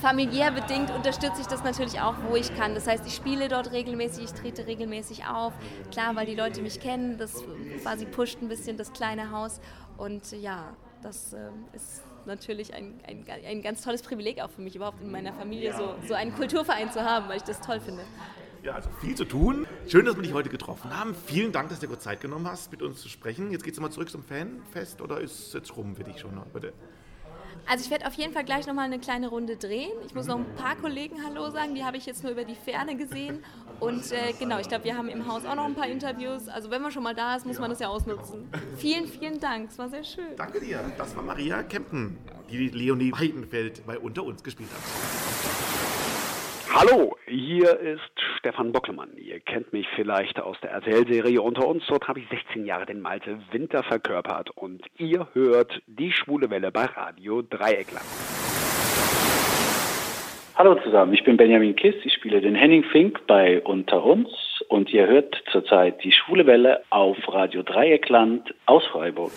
familiär bedingt unterstütze ich das natürlich auch, wo ich kann. Das heißt, ich spiele dort regelmäßig, ich trete regelmäßig auf. Klar, weil die Leute mich kennen, das quasi pusht ein bisschen das kleine Haus und ja, das äh, ist natürlich ein, ein, ein ganz tolles Privileg auch für mich, überhaupt in meiner Familie so, so einen Kulturverein zu haben, weil ich das toll finde. Ja, also viel zu tun. Schön, dass wir dich heute getroffen haben. Vielen Dank, dass du dir kurz Zeit genommen hast, mit uns zu sprechen. Jetzt geht es mal zurück zum Fanfest oder ist es jetzt rum für dich schon? Bitte. Also ich werde auf jeden Fall gleich nochmal eine kleine Runde drehen. Ich muss noch ein paar Kollegen Hallo sagen, die habe ich jetzt nur über die Ferne gesehen. Und äh, genau, ich glaube, wir haben im Haus auch noch ein paar Interviews. Also wenn man schon mal da ist, muss man das ja ausnutzen. Vielen, vielen Dank, es war sehr schön. Danke dir. Das war Maria Kempten, die Leonie Heidenfeld bei Unter uns gespielt hat. Hallo, hier ist Stefan Bocklemann. Ihr kennt mich vielleicht aus der RTL-Serie Unter uns. Dort habe ich 16 Jahre den Malte Winter verkörpert und ihr hört die schwule Welle bei Radio Dreieckland. Hallo zusammen, ich bin Benjamin Kiss, ich spiele den Henning Fink bei Unter uns und ihr hört zurzeit die schwule Welle auf Radio Dreieckland aus Freiburg.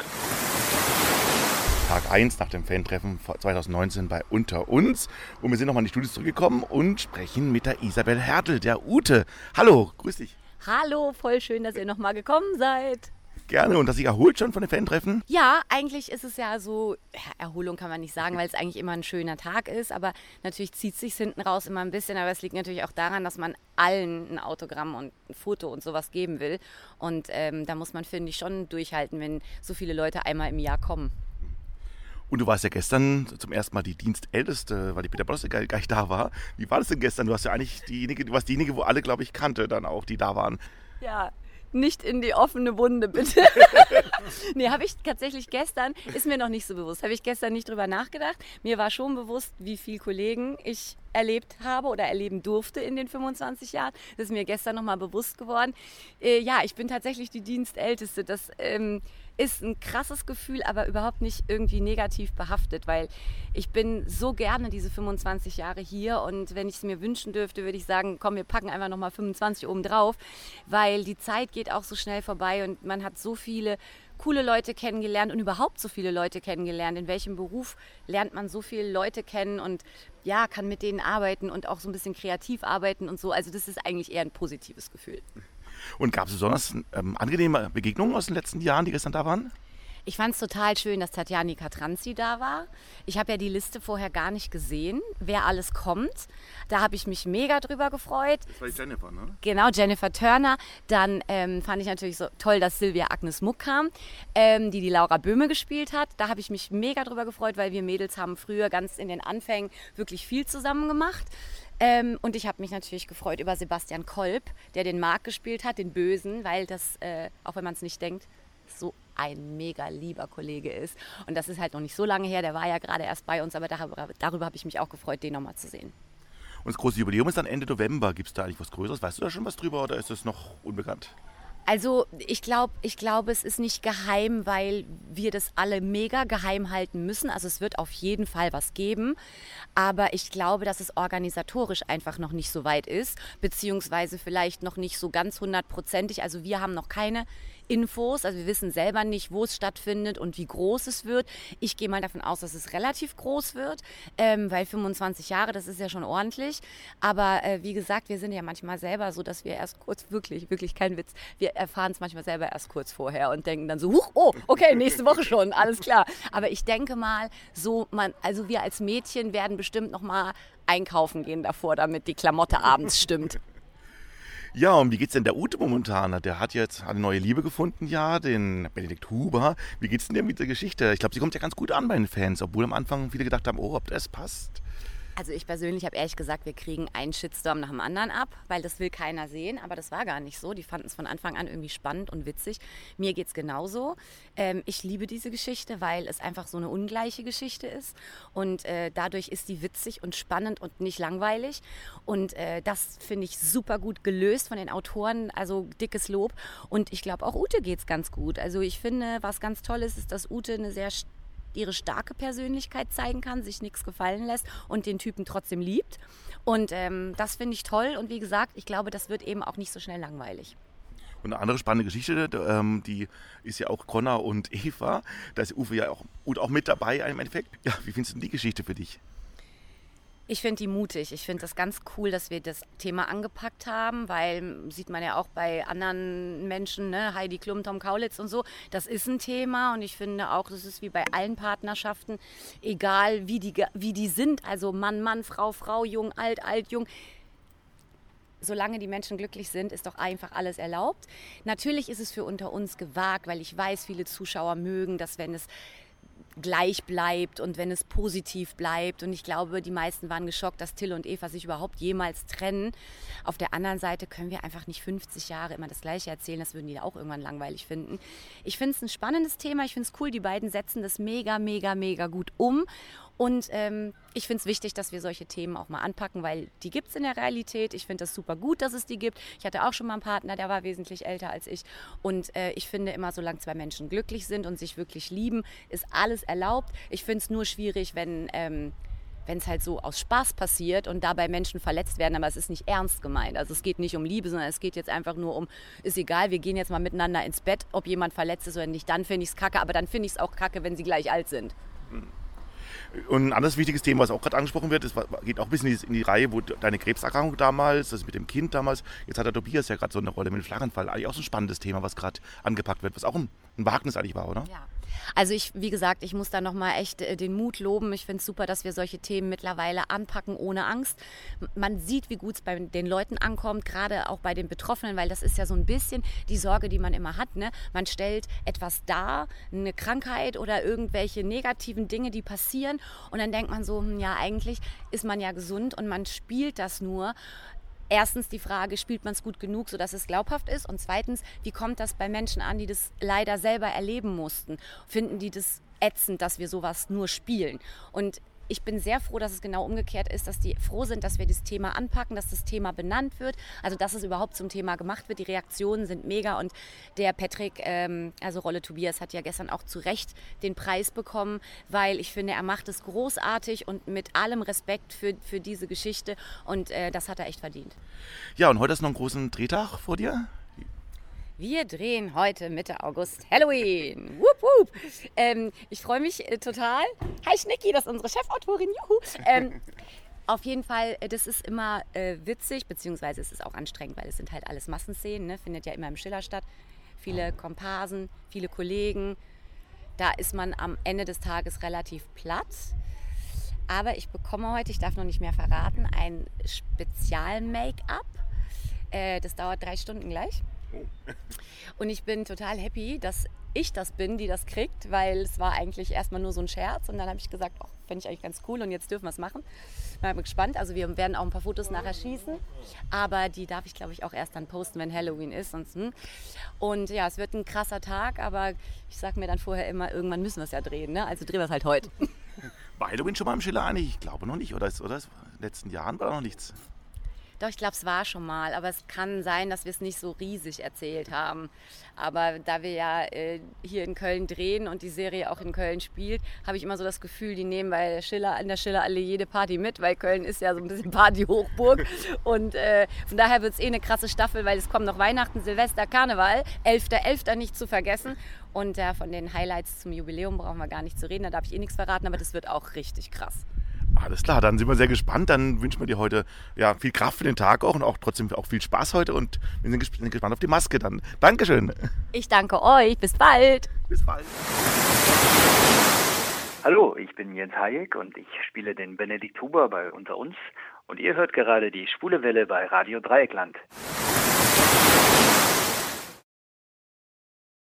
Tag 1 nach dem Fan-Treffen 2019 bei Unter uns. Und wir sind nochmal in die Studios zurückgekommen und sprechen mit der Isabel Hertel, der Ute. Hallo, grüß dich. Hallo, voll schön, dass ihr nochmal gekommen seid. Gerne. Und dass sich erholt schon von den Fan-Treffen? Ja, eigentlich ist es ja so, Erholung kann man nicht sagen, weil es eigentlich immer ein schöner Tag ist. Aber natürlich zieht es sich hinten raus immer ein bisschen. Aber es liegt natürlich auch daran, dass man allen ein Autogramm und ein Foto und sowas geben will. Und ähm, da muss man, finde ich, schon durchhalten, wenn so viele Leute einmal im Jahr kommen. Und du warst ja gestern zum ersten Mal die Dienstälteste, weil die Peter Bosse gar, nicht da war. Wie war das denn gestern? Du hast ja eigentlich diejenige, du warst diejenige, wo alle, glaube ich, kannte dann auch, die da waren. Ja, nicht in die offene Wunde, bitte. nee, habe ich tatsächlich gestern, ist mir noch nicht so bewusst, habe ich gestern nicht drüber nachgedacht. Mir war schon bewusst, wie viele Kollegen ich erlebt habe oder erleben durfte in den 25 Jahren. Das ist mir gestern nochmal bewusst geworden. Äh, ja, ich bin tatsächlich die Dienstälteste. Das ähm, ist ein krasses Gefühl, aber überhaupt nicht irgendwie negativ behaftet, weil ich bin so gerne diese 25 Jahre hier und wenn ich es mir wünschen dürfte, würde ich sagen, komm, wir packen einfach nochmal 25 oben drauf, weil die Zeit geht auch so schnell vorbei und man hat so viele coole Leute kennengelernt und überhaupt so viele Leute kennengelernt. In welchem Beruf lernt man so viele Leute kennen und ja, kann mit denen arbeiten und auch so ein bisschen kreativ arbeiten und so. Also das ist eigentlich eher ein positives Gefühl. Und gab es besonders ähm, angenehme Begegnungen aus den letzten Jahren, die gestern da waren? Ich fand es total schön, dass Tatjani Katranzi da war. Ich habe ja die Liste vorher gar nicht gesehen, wer alles kommt. Da habe ich mich mega drüber gefreut. Das war die Jennifer, ne? Genau, Jennifer Turner. Dann ähm, fand ich natürlich so toll, dass Sylvia Agnes Muck kam, ähm, die die Laura Böhme gespielt hat. Da habe ich mich mega drüber gefreut, weil wir Mädels haben früher ganz in den Anfängen wirklich viel zusammen gemacht. Ähm, und ich habe mich natürlich gefreut über Sebastian Kolb, der den Marc gespielt hat, den Bösen, weil das, äh, auch wenn man es nicht denkt, so ein mega lieber Kollege ist. Und das ist halt noch nicht so lange her, der war ja gerade erst bei uns, aber darüber, darüber habe ich mich auch gefreut, den nochmal zu sehen. Und das große Jubiläum ist dann Ende November. Gibt es da eigentlich was Größeres? Weißt du da schon was drüber oder ist es noch unbekannt? Also ich glaube, ich glaube, es ist nicht geheim, weil wir das alle mega geheim halten müssen. Also es wird auf jeden Fall was geben. Aber ich glaube, dass es organisatorisch einfach noch nicht so weit ist, beziehungsweise vielleicht noch nicht so ganz hundertprozentig. Also wir haben noch keine Infos. Also wir wissen selber nicht, wo es stattfindet und wie groß es wird. Ich gehe mal davon aus, dass es relativ groß wird, ähm, weil 25 Jahre, das ist ja schon ordentlich. Aber äh, wie gesagt, wir sind ja manchmal selber so, dass wir erst kurz, wirklich, wirklich kein Witz, wir erfahren es manchmal selber erst kurz vorher und denken dann so, huch, oh, okay, nächste Woche schon, alles klar. Aber ich denke mal, so man, also wir als Mädchen werden bestimmt noch mal einkaufen gehen davor, damit die Klamotte abends stimmt. Ja, und wie geht's denn der Ute momentan? Der hat jetzt eine neue Liebe gefunden, ja, den Benedikt Huber. Wie geht's denn der mit der Geschichte? Ich glaube, sie kommt ja ganz gut an bei den Fans, obwohl am Anfang viele gedacht haben, oh, ob das passt. Also ich persönlich habe ehrlich gesagt, wir kriegen einen Shitstorm nach dem anderen ab, weil das will keiner sehen. Aber das war gar nicht so. Die fanden es von Anfang an irgendwie spannend und witzig. Mir geht es genauso. Ähm, ich liebe diese Geschichte, weil es einfach so eine ungleiche Geschichte ist. Und äh, dadurch ist die witzig und spannend und nicht langweilig. Und äh, das finde ich super gut gelöst von den Autoren. Also dickes Lob. Und ich glaube, auch Ute geht es ganz gut. Also ich finde, was ganz toll ist, ist, dass Ute eine sehr ihre starke Persönlichkeit zeigen kann, sich nichts gefallen lässt und den Typen trotzdem liebt. Und ähm, das finde ich toll. Und wie gesagt, ich glaube, das wird eben auch nicht so schnell langweilig. Und eine andere spannende Geschichte, ähm, die ist ja auch Connor und Eva. Da ist Uwe ja auch, auch mit dabei im Endeffekt. Ja, wie findest du die Geschichte für dich? Ich finde die mutig. Ich finde das ganz cool, dass wir das Thema angepackt haben, weil sieht man ja auch bei anderen Menschen, ne? Heidi Klum, Tom Kaulitz und so. Das ist ein Thema und ich finde auch, das ist wie bei allen Partnerschaften, egal wie die, wie die sind, also Mann, Mann, Frau, Frau, Jung, Alt, Alt, Jung. Solange die Menschen glücklich sind, ist doch einfach alles erlaubt. Natürlich ist es für unter uns gewagt, weil ich weiß, viele Zuschauer mögen das, wenn es gleich bleibt und wenn es positiv bleibt. Und ich glaube, die meisten waren geschockt, dass Till und Eva sich überhaupt jemals trennen. Auf der anderen Seite können wir einfach nicht 50 Jahre immer das Gleiche erzählen. Das würden die auch irgendwann langweilig finden. Ich finde es ein spannendes Thema. Ich finde es cool. Die beiden setzen das mega, mega, mega gut um. Und ähm, ich finde es wichtig, dass wir solche Themen auch mal anpacken, weil die gibt es in der Realität. Ich finde das super gut, dass es die gibt. Ich hatte auch schon mal einen Partner, der war wesentlich älter als ich. Und äh, ich finde immer, solange zwei Menschen glücklich sind und sich wirklich lieben, ist alles erlaubt. Ich finde es nur schwierig, wenn... Ähm, wenn es halt so aus Spaß passiert und dabei Menschen verletzt werden, aber es ist nicht ernst gemeint. Also es geht nicht um Liebe, sondern es geht jetzt einfach nur um, ist egal, wir gehen jetzt mal miteinander ins Bett, ob jemand verletzt ist oder nicht, dann finde ich es kacke, aber dann finde ich es auch kacke, wenn sie gleich alt sind. Hm. Und ein anderes wichtiges Thema, was auch gerade angesprochen wird, ist, geht auch ein bisschen in die Reihe, wo deine Krebserkrankung damals, das mit dem Kind damals, jetzt hat der Tobias ja gerade so eine Rolle mit dem Flachenfall. Eigentlich auch so ein spannendes Thema, was gerade angepackt wird, was auch ein, ein Wagnis eigentlich war, oder? Ja. Also ich, wie gesagt, ich muss da nochmal echt äh, den Mut loben. Ich finde es super, dass wir solche Themen mittlerweile anpacken ohne Angst. Man sieht, wie gut es bei den Leuten ankommt, gerade auch bei den Betroffenen, weil das ist ja so ein bisschen die Sorge, die man immer hat. Ne? Man stellt etwas dar, eine Krankheit oder irgendwelche negativen Dinge, die passieren und dann denkt man so, hm, ja, eigentlich ist man ja gesund und man spielt das nur erstens die Frage, spielt man es gut genug, sodass es glaubhaft ist? Und zweitens, wie kommt das bei Menschen an, die das leider selber erleben mussten? Finden die das ätzend, dass wir sowas nur spielen? Und ich bin sehr froh, dass es genau umgekehrt ist, dass die froh sind, dass wir das Thema anpacken, dass das Thema benannt wird, also dass es überhaupt zum Thema gemacht wird. Die Reaktionen sind mega und der Patrick, ähm, also Rolle Tobias, hat ja gestern auch zu Recht den Preis bekommen, weil ich finde, er macht es großartig und mit allem Respekt für, für diese Geschichte und äh, das hat er echt verdient. Ja, und heute ist noch ein großen Drehtag vor dir. Wir drehen heute Mitte August Halloween. Wupp, wupp. Ähm, ich freue mich äh, total. Hi Schnicki, das ist unsere Chefautorin. Juhu. Ähm, auf jeden Fall, äh, das ist immer äh, witzig, beziehungsweise es ist auch anstrengend, weil es sind halt alles Massenszenen, ne? findet ja immer im Schiller statt. Viele Komparsen, viele Kollegen. Da ist man am Ende des Tages relativ platt. Aber ich bekomme heute, ich darf noch nicht mehr verraten, ein Spezial-Make-up. Äh, das dauert drei Stunden gleich. Und ich bin total happy, dass ich das bin, die das kriegt, weil es war eigentlich erstmal nur so ein Scherz und dann habe ich gesagt, oh, fände ich eigentlich ganz cool und jetzt dürfen wir es machen. Bin gespannt. Also wir werden auch ein paar Fotos nachher schießen, aber die darf ich glaube ich auch erst dann posten, wenn Halloween ist. Sonst, hm. Und ja, es wird ein krasser Tag, aber ich sage mir dann vorher immer, irgendwann müssen wir es ja drehen. Ne? Also drehen wir es halt heute. War Halloween schon mal im Schiller einig? Ich glaube noch nicht, oder? oder? In den letzten Jahren war noch nichts. Doch, ich glaube, es war schon mal, aber es kann sein, dass wir es nicht so riesig erzählt haben. Aber da wir ja äh, hier in Köln drehen und die Serie auch in Köln spielt, habe ich immer so das Gefühl, die nehmen bei der Schiller, an der Schillerallee jede Party mit, weil Köln ist ja so ein bisschen Party-Hochburg. und äh, von daher wird es eh eine krasse Staffel, weil es kommen noch Weihnachten, Silvester, Karneval, 11.11. .11. nicht zu vergessen. Und äh, von den Highlights zum Jubiläum brauchen wir gar nicht zu reden, da darf ich eh nichts verraten, aber das wird auch richtig krass. Alles klar, dann sind wir sehr gespannt. Dann wünschen wir dir heute ja, viel Kraft für den Tag auch und auch trotzdem auch viel Spaß heute und wir sind gespannt auf die Maske dann. Dankeschön. Ich danke euch. Bis bald. Bis bald. Hallo, ich bin Jens Hayek und ich spiele den Benedikt Huber bei Unter uns und ihr hört gerade die Schwule Welle bei Radio Dreieckland.